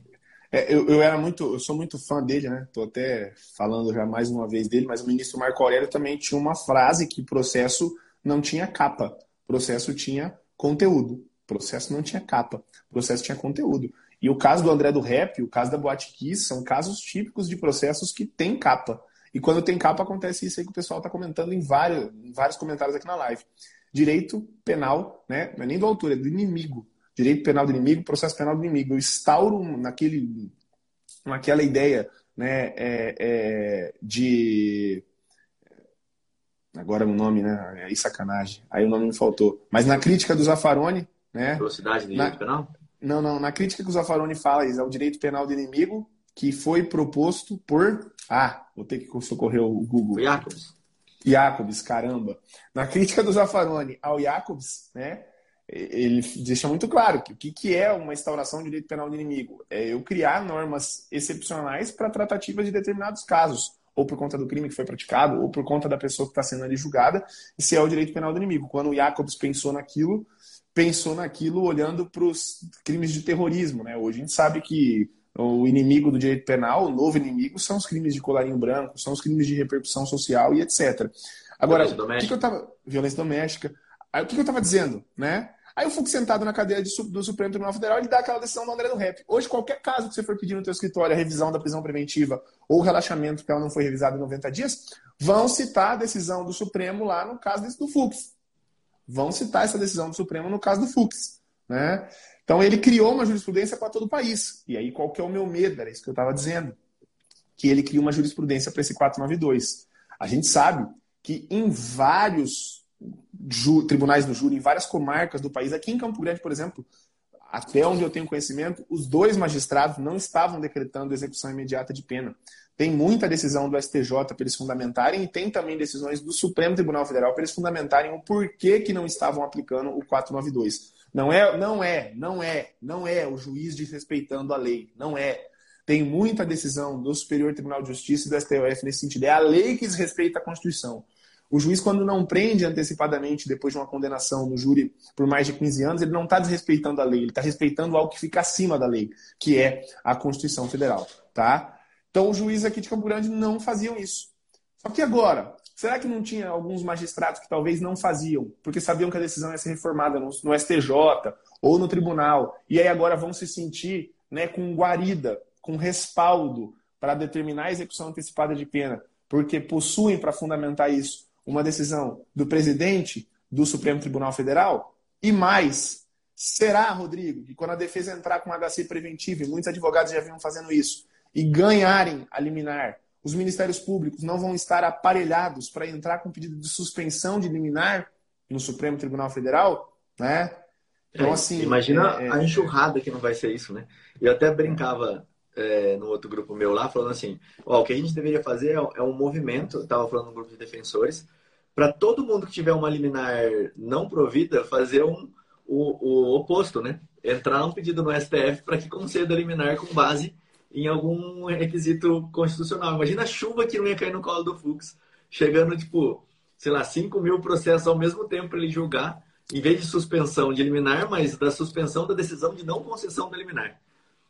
É, eu, eu, era muito, eu sou muito fã dele, né? Tô até falando já mais uma vez dele, mas o ministro Marco Aurélio também tinha uma frase que processo não tinha capa, processo tinha conteúdo. Processo não tinha capa, processo tinha conteúdo. E o caso do André do Rap, o caso da Boate Kiss, são casos típicos de processos que tem capa. E quando tem capa, acontece isso aí que o pessoal está comentando em vários, em vários comentários aqui na live. Direito penal, né? Não é nem do autor, é do inimigo direito penal do inimigo, processo penal do inimigo. Eu instauro naquele, naquela ideia né, é, é, de. Agora o nome, né? Aí sacanagem. Aí o nome me faltou. Mas na crítica do Zafaroni. Né, Velocidade do direito na, penal? Não, não. Na crítica que o Zafaroni fala, é o direito penal do inimigo que foi proposto por. Ah, vou ter que socorrer o Google. Jacobs. Jacobs, caramba. Na crítica do Zafaroni ao Jacobs, né? ele deixa muito claro que o que, que é uma instauração de direito penal do inimigo? É eu criar normas excepcionais para tratativas de determinados casos, ou por conta do crime que foi praticado, ou por conta da pessoa que está sendo ali julgada, se é o direito penal do inimigo. Quando o Jacobs pensou naquilo, pensou naquilo olhando para os crimes de terrorismo. Né? Hoje a gente sabe que o inimigo do direito penal, o novo inimigo, são os crimes de colarinho branco, são os crimes de repercussão social e etc. Agora, o que, que eu tava. Violência doméstica. Aí o que, que eu estava dizendo, né? Aí eu fico sentado na cadeira de, do Supremo Tribunal Federal e ele dá aquela decisão do André do Rep. Hoje, qualquer caso que você for pedir no teu escritório, a revisão da prisão preventiva ou o relaxamento, que ela não foi revisada em 90 dias, vão citar a decisão do Supremo lá no caso do Fux. Vão citar essa decisão do Supremo no caso do Fux. Né? Então ele criou uma jurisprudência para todo o país. E aí qual que é o meu medo? Era isso que eu estava dizendo. Que ele cria uma jurisprudência para esse 492. A gente sabe que em vários tribunais do júri em várias comarcas do país. Aqui em Campo Grande, por exemplo, até onde eu tenho conhecimento, os dois magistrados não estavam decretando execução imediata de pena. Tem muita decisão do STJ para eles fundamentarem e tem também decisões do Supremo Tribunal Federal para eles fundamentarem o porquê que não estavam aplicando o 492. Não é, não é, não é, não é o juiz desrespeitando a lei, não é. Tem muita decisão do Superior Tribunal de Justiça e do STF nesse sentido. É a lei que desrespeita a Constituição. O juiz, quando não prende antecipadamente, depois de uma condenação no júri por mais de 15 anos, ele não está desrespeitando a lei, ele está respeitando algo que fica acima da lei, que é a Constituição Federal. Tá? Então, os juízes aqui de Campo Grande não faziam isso. Só que agora, será que não tinha alguns magistrados que talvez não faziam, porque sabiam que a decisão ia ser reformada no, no STJ ou no tribunal, e aí agora vão se sentir né, com guarida, com respaldo para determinar a execução antecipada de pena, porque possuem para fundamentar isso uma decisão do presidente do Supremo Tribunal Federal? E mais, será, Rodrigo, que quando a defesa entrar com HC preventivo, e muitos advogados já vinham fazendo isso, e ganharem a liminar, os ministérios públicos não vão estar aparelhados para entrar com pedido de suspensão de liminar no Supremo Tribunal Federal? Né? Então, é, assim. Imagina é, a enxurrada que não vai ser isso, né? Eu até brincava é, no outro grupo meu lá, falando assim: ó, o que a gente deveria fazer é, é um movimento, eu estava falando no grupo de defensores, para todo mundo que tiver uma liminar não provida, fazer um, o, o oposto, né? Entrar um pedido no STF para que conceda liminar com base em algum requisito constitucional. Imagina a chuva que não ia cair no colo do Fux, chegando, tipo, sei lá, 5 mil processos ao mesmo tempo para ele julgar, em vez de suspensão de liminar, mas da suspensão da decisão de não concessão da liminar.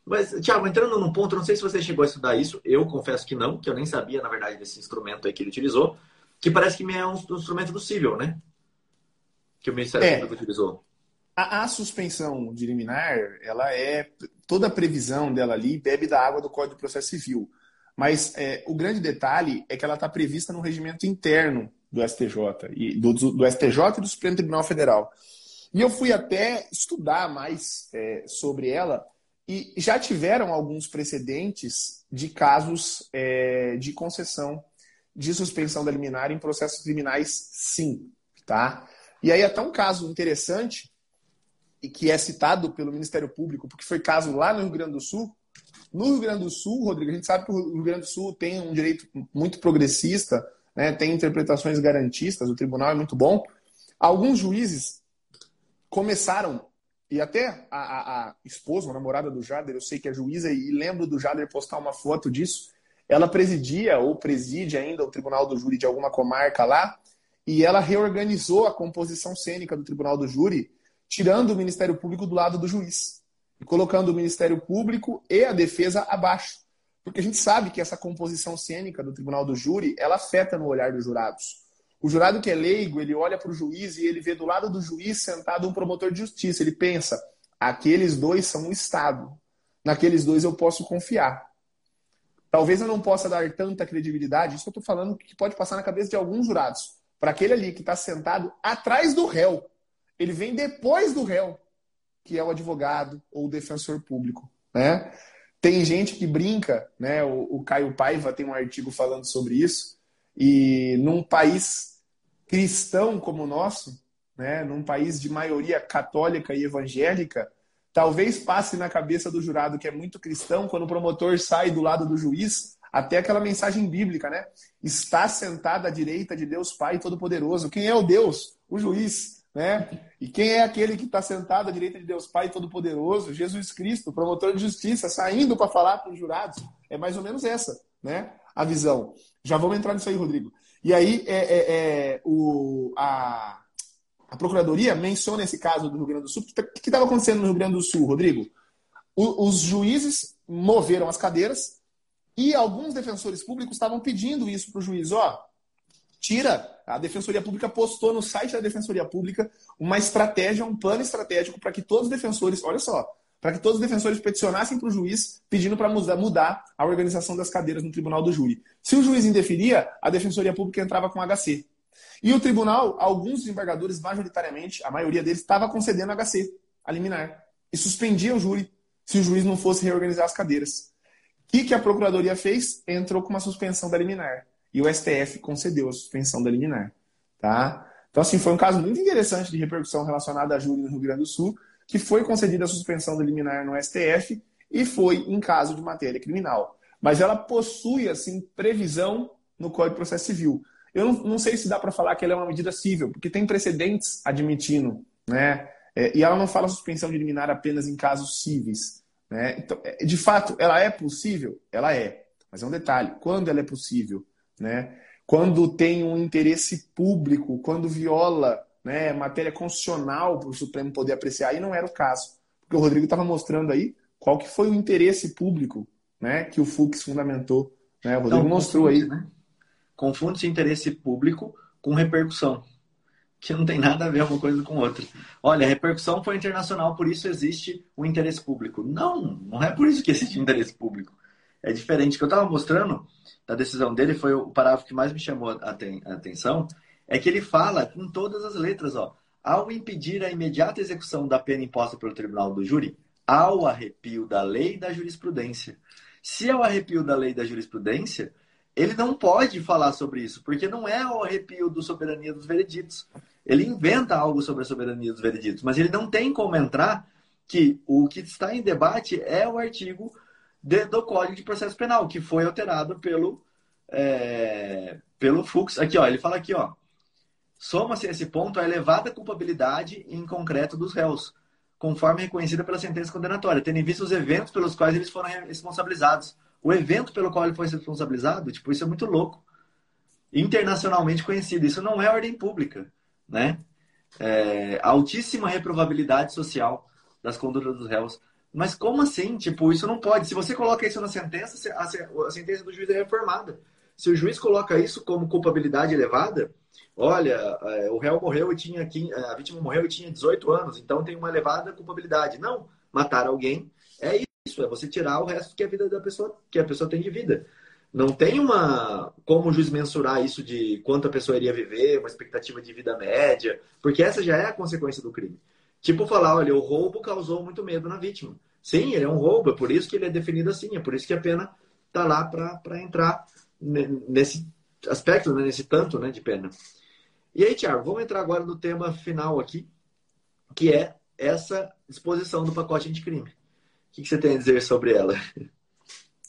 Mas, Tiago, entrando num ponto, não sei se você chegou a estudar isso, eu confesso que não, que eu nem sabia, na verdade, desse instrumento aí que ele utilizou, que parece que é um instrumento do civil, né? Que o Ministério é, Público utilizou. A, a, suspensão de liminar, ela é toda a previsão dela ali bebe da água do Código de Processo Civil. Mas é, o grande detalhe é que ela está prevista no regimento interno do STJ e do, do, STJ e do Supremo Tribunal Federal. E eu fui até estudar mais é, sobre ela e já tiveram alguns precedentes de casos é, de concessão de suspensão da liminar em processos criminais, sim. Tá? E aí até um caso interessante, e que é citado pelo Ministério Público, porque foi caso lá no Rio Grande do Sul. No Rio Grande do Sul, Rodrigo, a gente sabe que o Rio Grande do Sul tem um direito muito progressista, né, tem interpretações garantistas, o tribunal é muito bom. Alguns juízes começaram e até a, a, a esposa, a namorada do Jader, eu sei que é juíza e lembro do Jader postar uma foto disso. Ela presidia ou preside ainda o tribunal do júri de alguma comarca lá e ela reorganizou a composição cênica do tribunal do júri, tirando o Ministério Público do lado do juiz e colocando o Ministério Público e a defesa abaixo. Porque a gente sabe que essa composição cênica do tribunal do júri, ela afeta no olhar dos jurados. O jurado que é leigo, ele olha para o juiz e ele vê do lado do juiz sentado um promotor de justiça. Ele pensa: aqueles dois são o Estado. Naqueles dois eu posso confiar. Talvez eu não possa dar tanta credibilidade, isso que eu estou falando que pode passar na cabeça de alguns jurados. Para aquele ali que está sentado atrás do réu. Ele vem depois do réu, que é o advogado ou o defensor público. Né? Tem gente que brinca, né? o, o Caio Paiva tem um artigo falando sobre isso, e num país cristão como o nosso, né, num país de maioria católica e evangélica, talvez passe na cabeça do jurado que é muito cristão quando o promotor sai do lado do juiz, até aquela mensagem bíblica, né? Está sentado à direita de Deus Pai Todo-Poderoso. Quem é o Deus? O juiz, né? E quem é aquele que está sentado à direita de Deus Pai Todo-Poderoso? Jesus Cristo, promotor de justiça, saindo para falar para os jurados. É mais ou menos essa, né? A visão. Já vamos entrar nisso aí, Rodrigo. E aí é, é, é, o, a, a Procuradoria menciona esse caso do Rio Grande do Sul. O que estava acontecendo no Rio Grande do Sul, Rodrigo? O, os juízes moveram as cadeiras e alguns defensores públicos estavam pedindo isso para o juiz. Ó, tira. A Defensoria Pública postou no site da Defensoria Pública uma estratégia, um plano estratégico para que todos os defensores, olha só, para que todos os defensores peticionassem para o juiz pedindo para mudar a organização das cadeiras no tribunal do júri. Se o juiz indeferia, a Defensoria Pública entrava com HC. E o tribunal, alguns desembargadores, majoritariamente, a maioria deles, estava concedendo HC, a liminar, e suspendia o júri se o juiz não fosse reorganizar as cadeiras. O que, que a Procuradoria fez? Entrou com uma suspensão da liminar. E o STF concedeu a suspensão da liminar. Tá? Então, assim, foi um caso muito interessante de repercussão relacionada a júri no Rio Grande do Sul, que foi concedida a suspensão liminar no STF e foi em caso de matéria criminal. Mas ela possui, assim, previsão no Código de Processo Civil. Eu não, não sei se dá para falar que ela é uma medida civil, porque tem precedentes admitindo, né? É, e ela não fala suspensão de liminar apenas em casos cíveis. Né? Então, é, de fato, ela é possível? Ela é. Mas é um detalhe: quando ela é possível? Né? Quando tem um interesse público, quando viola né, matéria constitucional para o Supremo poder apreciar, e não era o caso. Porque o Rodrigo estava mostrando aí qual que foi o interesse público né, que o Fux fundamentou. Né? O Rodrigo então, mostrou aí. Né? Confunde-se interesse público com repercussão, que não tem nada a ver uma coisa com outra. Olha, a repercussão foi internacional, por isso existe o interesse público. Não, não é por isso que existe o interesse público. É diferente. O que eu estava mostrando da decisão dele foi o parágrafo que mais me chamou a atenção, é que ele fala com todas as letras, ó, ao impedir a imediata execução da pena imposta pelo tribunal do júri, ao arrepio da lei da jurisprudência. Se é o arrepio da lei da jurisprudência, ele não pode falar sobre isso, porque não é o arrepio do soberania dos vereditos. ele inventa algo sobre a soberania dos vereditos, mas ele não tem como entrar que o que está em debate é o artigo de, do Código de Processo Penal, que foi alterado pelo, é, pelo Fux. Aqui, ó, ele fala aqui, ó. Soma-se esse ponto a elevada culpabilidade em concreto dos réus, conforme reconhecida pela sentença condenatória, tendo em vista os eventos pelos quais eles foram responsabilizados. O evento pelo qual ele foi responsabilizado, tipo, isso é muito louco. Internacionalmente conhecido. Isso não é ordem pública, né? É, altíssima reprovabilidade social das condutas dos réus. Mas como assim? Tipo, isso não pode. Se você coloca isso na sentença, a sentença do juiz é reformada. Se o juiz coloca isso como culpabilidade elevada, olha, é, o réu morreu e tinha a vítima morreu e tinha 18 anos, então tem uma elevada culpabilidade. Não, matar alguém é isso, é você tirar o resto que a vida da pessoa, que a pessoa tem de vida. Não tem uma como o juiz mensurar isso de quanto a pessoa iria viver, uma expectativa de vida média, porque essa já é a consequência do crime. Tipo falar, olha, o roubo causou muito medo na vítima. Sim, ele é um roubo, é por isso que ele é definido assim, é por isso que a pena está lá para entrar nesse aspecto, né, nesse tanto né, de pena. E aí, Tiago, vamos entrar agora no tema final aqui, que é essa disposição do pacote anticrime. O que, você tem a dizer sobre ela?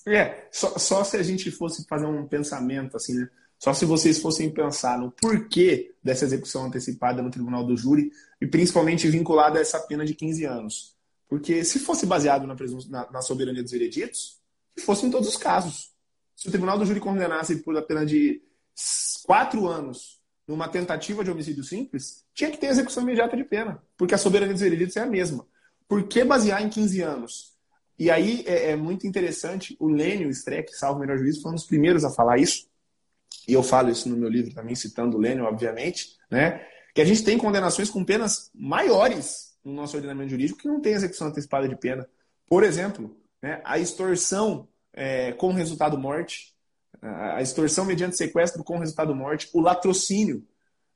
É, só, só se a gente fosse fazer um pensamento assim, né? Só se vocês fossem pensar no porquê dessa execução antecipada no tribunal do júri e principalmente vinculada a essa pena de 15 anos. Porque se fosse baseado na, na, na soberania dos hereditos, fosse em todos os casos. Se o tribunal do júri condenasse por pena de quatro anos numa tentativa de homicídio simples, tinha que ter execução imediata de pena, porque a soberania dos hereditos é a mesma. Por que basear em 15 anos? E aí é, é muito interessante, o Lênio Streck, salvo o melhor juízo, foi um dos primeiros a falar isso, e eu falo isso no meu livro também, citando o Lênin, obviamente, né? que a gente tem condenações com penas maiores no nosso ordenamento jurídico que não tem execução antecipada de pena. Por exemplo, né, a extorsão é, com resultado morte, a extorsão mediante sequestro com resultado morte, o latrocínio,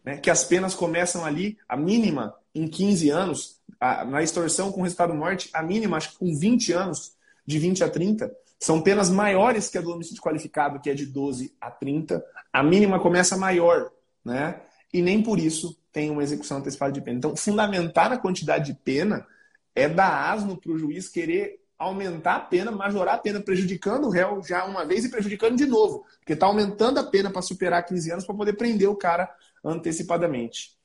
né, que as penas começam ali, a mínima em 15 anos, a, na extorsão com resultado morte, a mínima acho que com 20 anos, de 20 a 30. São penas maiores que a do homicídio qualificado, que é de 12 a 30. A mínima começa maior, né? E nem por isso tem uma execução antecipada de pena. Então, fundamentar a quantidade de pena é dar asno para o juiz querer aumentar a pena, majorar a pena, prejudicando o réu já uma vez e prejudicando de novo. Porque está aumentando a pena para superar 15 anos para poder prender o cara antecipadamente.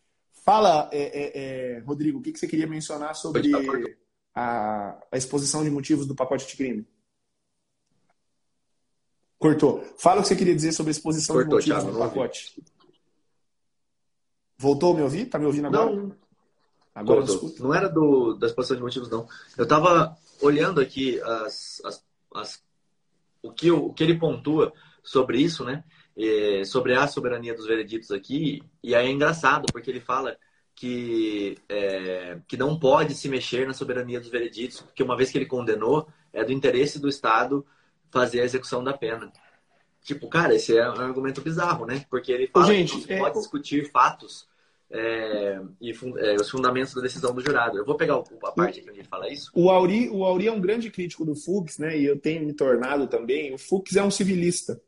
Fala, é, é, é, Rodrigo, o que, que você queria mencionar sobre a, a exposição de motivos do pacote de crime? Cortou. Fala o que você queria dizer sobre a exposição Cortou, de motivos Thiago, no pacote. Voltou a me ouvir? Tá me ouvindo agora? Não. Agora Não era do, da exposição de motivos, não. Eu estava olhando aqui as, as, as, o, que, o que ele pontua sobre isso, né? É, sobre a soberania dos vereditos aqui. E aí é engraçado, porque ele fala que, é, que não pode se mexer na soberania dos vereditos, porque uma vez que ele condenou, é do interesse do Estado fazer a execução da pena. Tipo, cara, esse é um argumento bizarro, né? Porque ele fala Gente, que não é... pode discutir fatos é, e é, os fundamentos da decisão do jurado. Eu vou pegar a parte que ele fala isso. O Auri, o Auri é um grande crítico do Fux, né? E eu tenho me tornado também. O Fux é um civilista.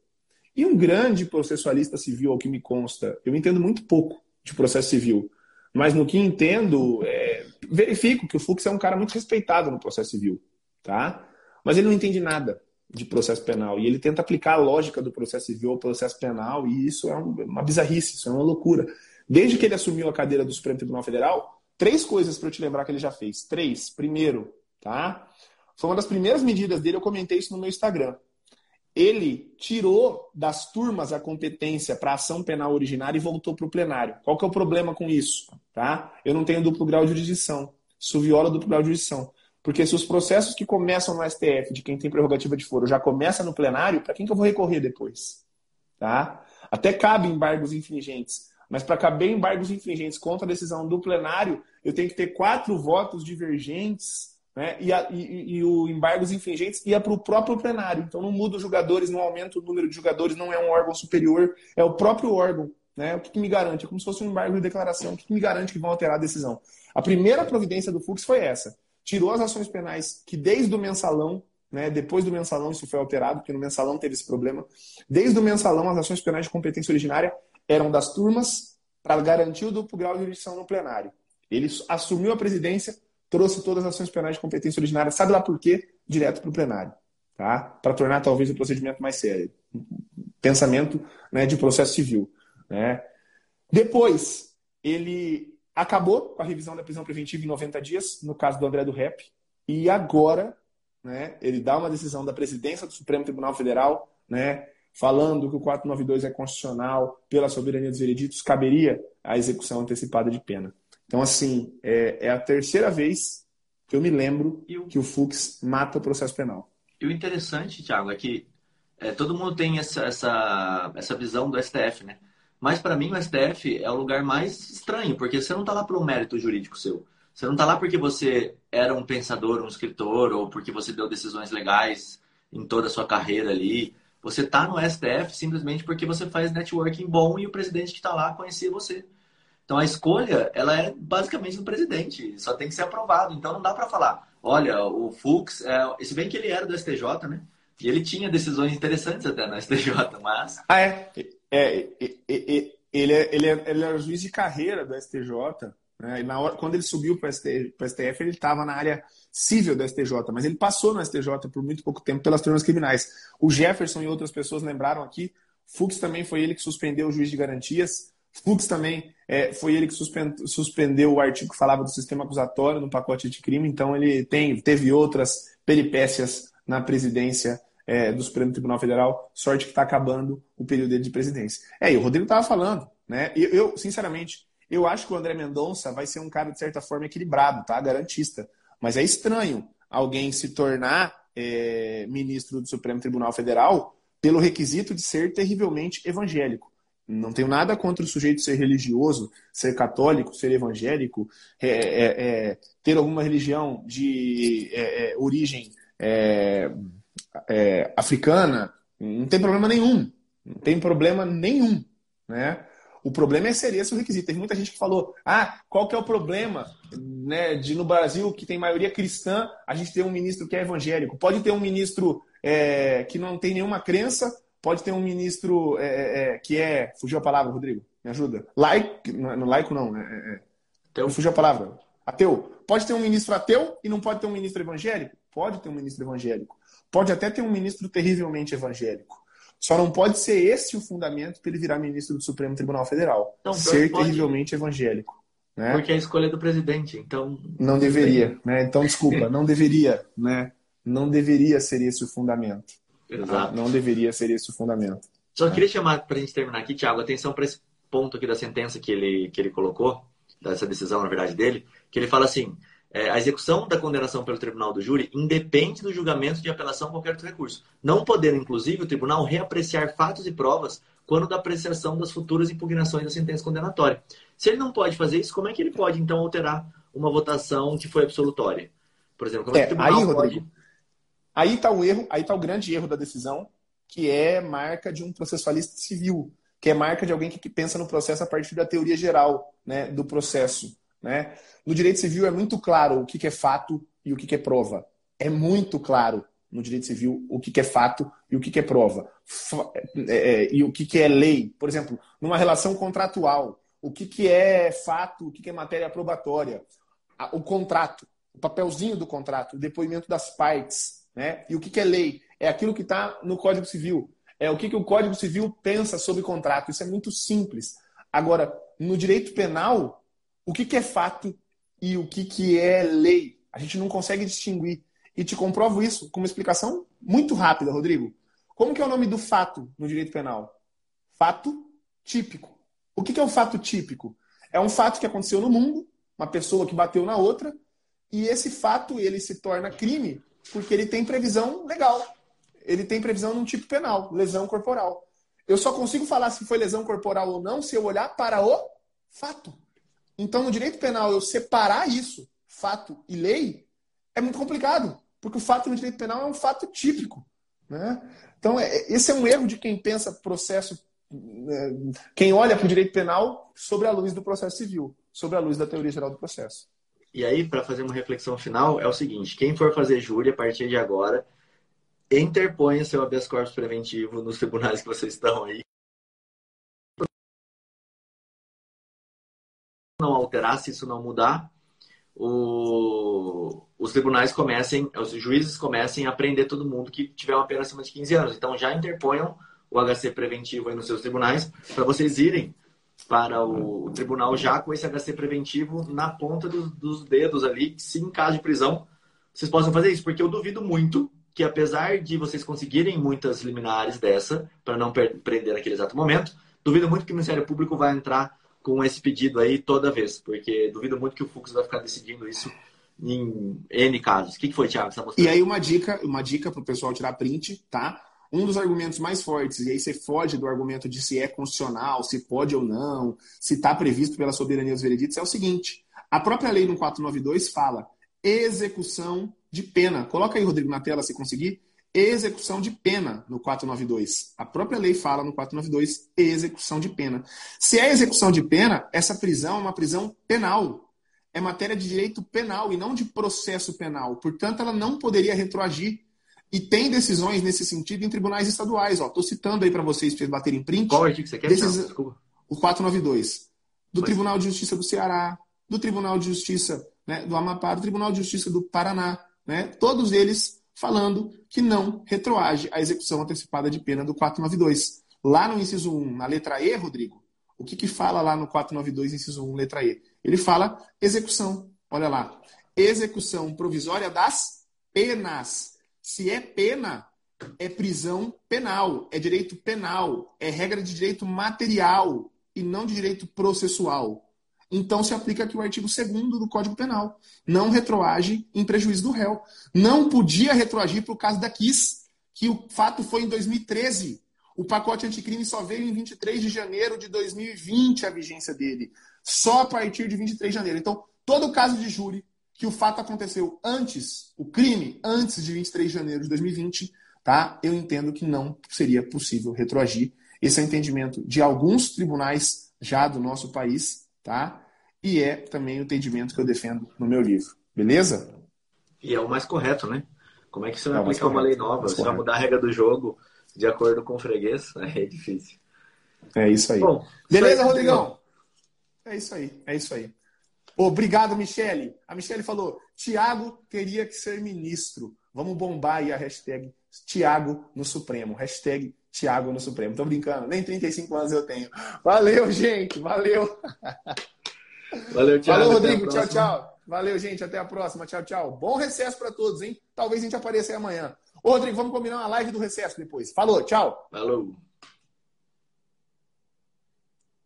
E um grande processualista civil, ao que me consta. Eu entendo muito pouco de processo civil. Mas no que entendo, é, verifico que o Fux é um cara muito respeitado no processo civil. tá? Mas ele não entende nada de processo penal. E ele tenta aplicar a lógica do processo civil ao processo penal, e isso é uma bizarrice, isso é uma loucura. Desde que ele assumiu a cadeira do Supremo Tribunal Federal, três coisas para eu te lembrar que ele já fez. Três. Primeiro, tá? Foi uma das primeiras medidas dele, eu comentei isso no meu Instagram. Ele tirou das turmas a competência para ação penal originária e voltou para o plenário. Qual que é o problema com isso? Tá? Eu não tenho duplo grau de jurisdição. Isso viola duplo grau de jurisdição. Porque se os processos que começam no STF, de quem tem prerrogativa de foro, já começa no plenário, para quem que eu vou recorrer depois? Tá? Até cabe embargos infringentes. Mas para caber embargos infringentes contra a decisão do plenário, eu tenho que ter quatro votos divergentes, né? E, a, e, e o embargos infringentes ia para o próprio plenário. Então não muda os jogadores, não aumenta o número de jogadores, não é um órgão superior, é o próprio órgão. Né? O que, que me garante? É como se fosse um embargo de declaração. O que, que me garante que vão alterar a decisão? A primeira providência do Fux foi essa tirou as ações penais que desde o mensalão, né, depois do mensalão isso foi alterado, porque no mensalão teve esse problema, desde o mensalão as ações penais de competência originária eram das turmas para garantir o duplo grau de jurisdição no plenário. Ele assumiu a presidência, trouxe todas as ações penais de competência originária, sabe lá por quê? Direto para o plenário. Tá? Para tornar talvez o procedimento mais sério. Pensamento né, de processo civil. Né? Depois, ele acabou com a revisão da prisão preventiva em 90 dias, no caso do André do Rep, e agora né, ele dá uma decisão da presidência do Supremo Tribunal Federal, né, falando que o 492 é constitucional pela soberania dos vereditos, caberia a execução antecipada de pena. Então, assim, é, é a terceira vez que eu me lembro que o Fux mata o processo penal. E o interessante, Thiago, é que é, todo mundo tem essa, essa, essa visão do STF, né? Mas para mim o STF é o lugar mais estranho, porque você não está lá um mérito jurídico seu. Você não está lá porque você era um pensador, um escritor, ou porque você deu decisões legais em toda a sua carreira ali. Você está no STF simplesmente porque você faz networking bom e o presidente que está lá conhecia você. Então a escolha, ela é basicamente do presidente, só tem que ser aprovado. Então não dá para falar, olha, o Fux, é... se bem que ele era do STJ, né? E ele tinha decisões interessantes até no STJ, mas. Ah, é? É, é, é, é ele, é, ele, é, ele era juiz de carreira do STJ. Né? E na hora, quando ele subiu para o STF, ele estava na área civil do STJ, mas ele passou no STJ por muito pouco tempo pelas turmas criminais. O Jefferson e outras pessoas lembraram aqui, Fux também foi ele que suspendeu o juiz de garantias. Fux também é, foi ele que suspendeu o artigo que falava do sistema acusatório no pacote de crime, então ele tem, teve outras peripécias na presidência é, do Supremo Tribunal Federal. Sorte que está acabando o período dele de presidência. É, e o Rodrigo estava falando, né? Eu, eu, sinceramente, eu acho que o André Mendonça vai ser um cara, de certa forma, equilibrado, tá? Garantista. Mas é estranho alguém se tornar é, ministro do Supremo Tribunal Federal pelo requisito de ser terrivelmente evangélico. Não tenho nada contra o sujeito ser religioso, ser católico, ser evangélico, é, é, é ter alguma religião de é, é, origem africana, não tem problema nenhum. Não tem problema nenhum. Né? O problema é ser esse o requisito. Teve muita gente que falou: ah, qual que é o problema né, de no Brasil, que tem maioria cristã, a gente ter um ministro que é evangélico? Pode ter um ministro é, que não tem nenhuma crença, pode ter um ministro é, é, é que é. Fugiu a palavra, Rodrigo? Me ajuda. Laico, não, laico não, né? É, fugiu a palavra. Ateu. Pode ter um ministro ateu e não pode ter um ministro evangélico? Pode ter um ministro evangélico. Pode até ter um ministro terrivelmente evangélico. Só não pode ser esse o fundamento para ele virar ministro do Supremo Tribunal Federal. Não, ser pode... terrivelmente evangélico. Né? Porque é a escolha do presidente, então. Não deveria, né? Então, desculpa, não deveria, né? Não deveria ser esse o fundamento. Exato. Não deveria ser esse o fundamento. Só né? queria chamar, para a gente terminar aqui, Tiago, atenção para esse ponto aqui da sentença que ele, que ele colocou, dessa decisão, na verdade, dele, que ele fala assim: é, a execução da condenação pelo tribunal do júri independe do julgamento de apelação a qualquer outro recurso, não podendo, inclusive, o tribunal reapreciar fatos e provas quando da apreciação das futuras impugnações da sentença condenatória. Se ele não pode fazer isso, como é que ele pode, então, alterar uma votação que foi absolutória? Por exemplo, como é, que o tribunal aí, Rodrigo, pode... Aí está o erro, aí está o grande erro da decisão, que é marca de um processualista civil, que é marca de alguém que pensa no processo a partir da teoria geral né, do processo. Né? No direito civil é muito claro o que, é fato e o que, é prova. É muito claro no direito civil o que, é fato e o que, é prova. É, é, e o que, é lei. Por exemplo, numa relação contratual, o que, é fato, o que, é matéria probatória. O contrato, o papelzinho do contrato, o depoimento das partes. Né? E o que, é lei? É aquilo que está no Código Civil. É o que, que o Código Civil pensa sobre contrato. Isso é muito simples. Agora, no direito penal, o que, que é fato e o que, que é lei. A gente não consegue distinguir. E te comprovo isso com uma explicação muito rápida, Rodrigo. Como que é o nome do fato no direito penal? Fato típico. O que, que é o fato típico? É um fato que aconteceu no mundo, uma pessoa que bateu na outra, e esse fato ele se torna crime porque ele tem previsão legal. Ele tem previsão num tipo penal, lesão corporal. Eu só consigo falar se foi lesão corporal ou não se eu olhar para o fato. Então, no direito penal, eu separar isso, fato e lei, é muito complicado, porque o fato no direito penal é um fato típico. Né? Então, é, esse é um erro de quem pensa processo, é, quem olha para o direito penal sobre a luz do processo civil, sobre a luz da teoria geral do processo. E aí, para fazer uma reflexão final, é o seguinte: quem for fazer júri a partir de agora, interponha seu habeas corpus preventivo nos tribunais que vocês estão aí. Não alterar, se isso não mudar, o, os tribunais comecem, os juízes comecem a prender todo mundo que tiver uma pena acima de 15 anos. Então já interponham o HC preventivo aí nos seus tribunais para vocês irem para o, tribunal já com esse HC preventivo na ponta do, dos dedos ali, se em caso de prisão vocês possam fazer isso, porque eu duvido muito que apesar de vocês conseguirem muitas liminares dessa para não prender naquele exato momento, duvido muito que o Ministério Público vai entrar com esse pedido aí toda vez, porque duvido muito que o Fux vai ficar decidindo isso em N casos. O que, foi, Thiago? Você e aí uma dica, uma dica para o pessoal tirar print, tá? Um dos argumentos mais fortes, e aí você foge do argumento de se é constitucional, se pode ou não, se está previsto pela soberania dos vereditos, é o seguinte: a própria lei no 492 fala execução de pena. Coloca aí, Rodrigo, na tela se conseguir execução de pena no 492. A própria lei fala no 492 execução de pena. Se é execução de pena, essa prisão é uma prisão penal. É matéria de direito penal e não de processo penal. Portanto, ela não poderia retroagir. E tem decisões nesse sentido em tribunais estaduais. Estou citando aí para vocês, para vocês baterem print. Qual artigo você quer? Decis... O 492. Do Mas... Tribunal de Justiça do Ceará, do Tribunal de Justiça né, do Amapá, do Tribunal de Justiça do Paraná. Né? Todos eles falando que não retroage a execução antecipada de pena do 492. Lá no inciso 1, na letra E, Rodrigo, o que, que fala lá no 492, inciso 1, letra E? Ele fala execução. Olha lá. Execução provisória das penas. Se é pena, é prisão penal, é direito penal, é regra de direito material e não de direito processual. Então se aplica aqui o artigo 2 do Código Penal. Não retroage em prejuízo do réu. Não podia retroagir para o caso da Kiss, que o fato foi em 2013. O pacote anticrime só veio em 23 de janeiro de 2020 a vigência dele. Só a partir de 23 de janeiro. Então, todo caso de júri que o fato aconteceu antes, o crime antes de 23 de janeiro de 2020, tá? Eu entendo que não seria possível retroagir. Esse é o entendimento de alguns tribunais já do nosso país tá? E é também o entendimento que eu defendo no meu livro, beleza? E é o mais correto, né? Como é que você vai é aplicar uma lei nova? Você vai mudar a regra do jogo de acordo com o freguês? <laughs> É difícil. É isso aí. Bom, beleza, aí, Rodrigão? É isso aí, é isso aí. Obrigado, Michele. A Michele falou: Tiago teria que ser ministro. Vamos bombar aí a hashtag Tiago no Supremo. Hashtag Thiago no Supremo. Tô brincando, nem 35 anos eu tenho. Valeu, gente, valeu. Valeu, Thiago. Valeu, Rodrigo. Tchau, tchau. Valeu, gente. Até a próxima. Tchau, tchau. Bom recesso para todos, hein? Talvez a gente apareça aí amanhã. Ô, Rodrigo, vamos combinar uma live do recesso depois. Falou, tchau. Falou.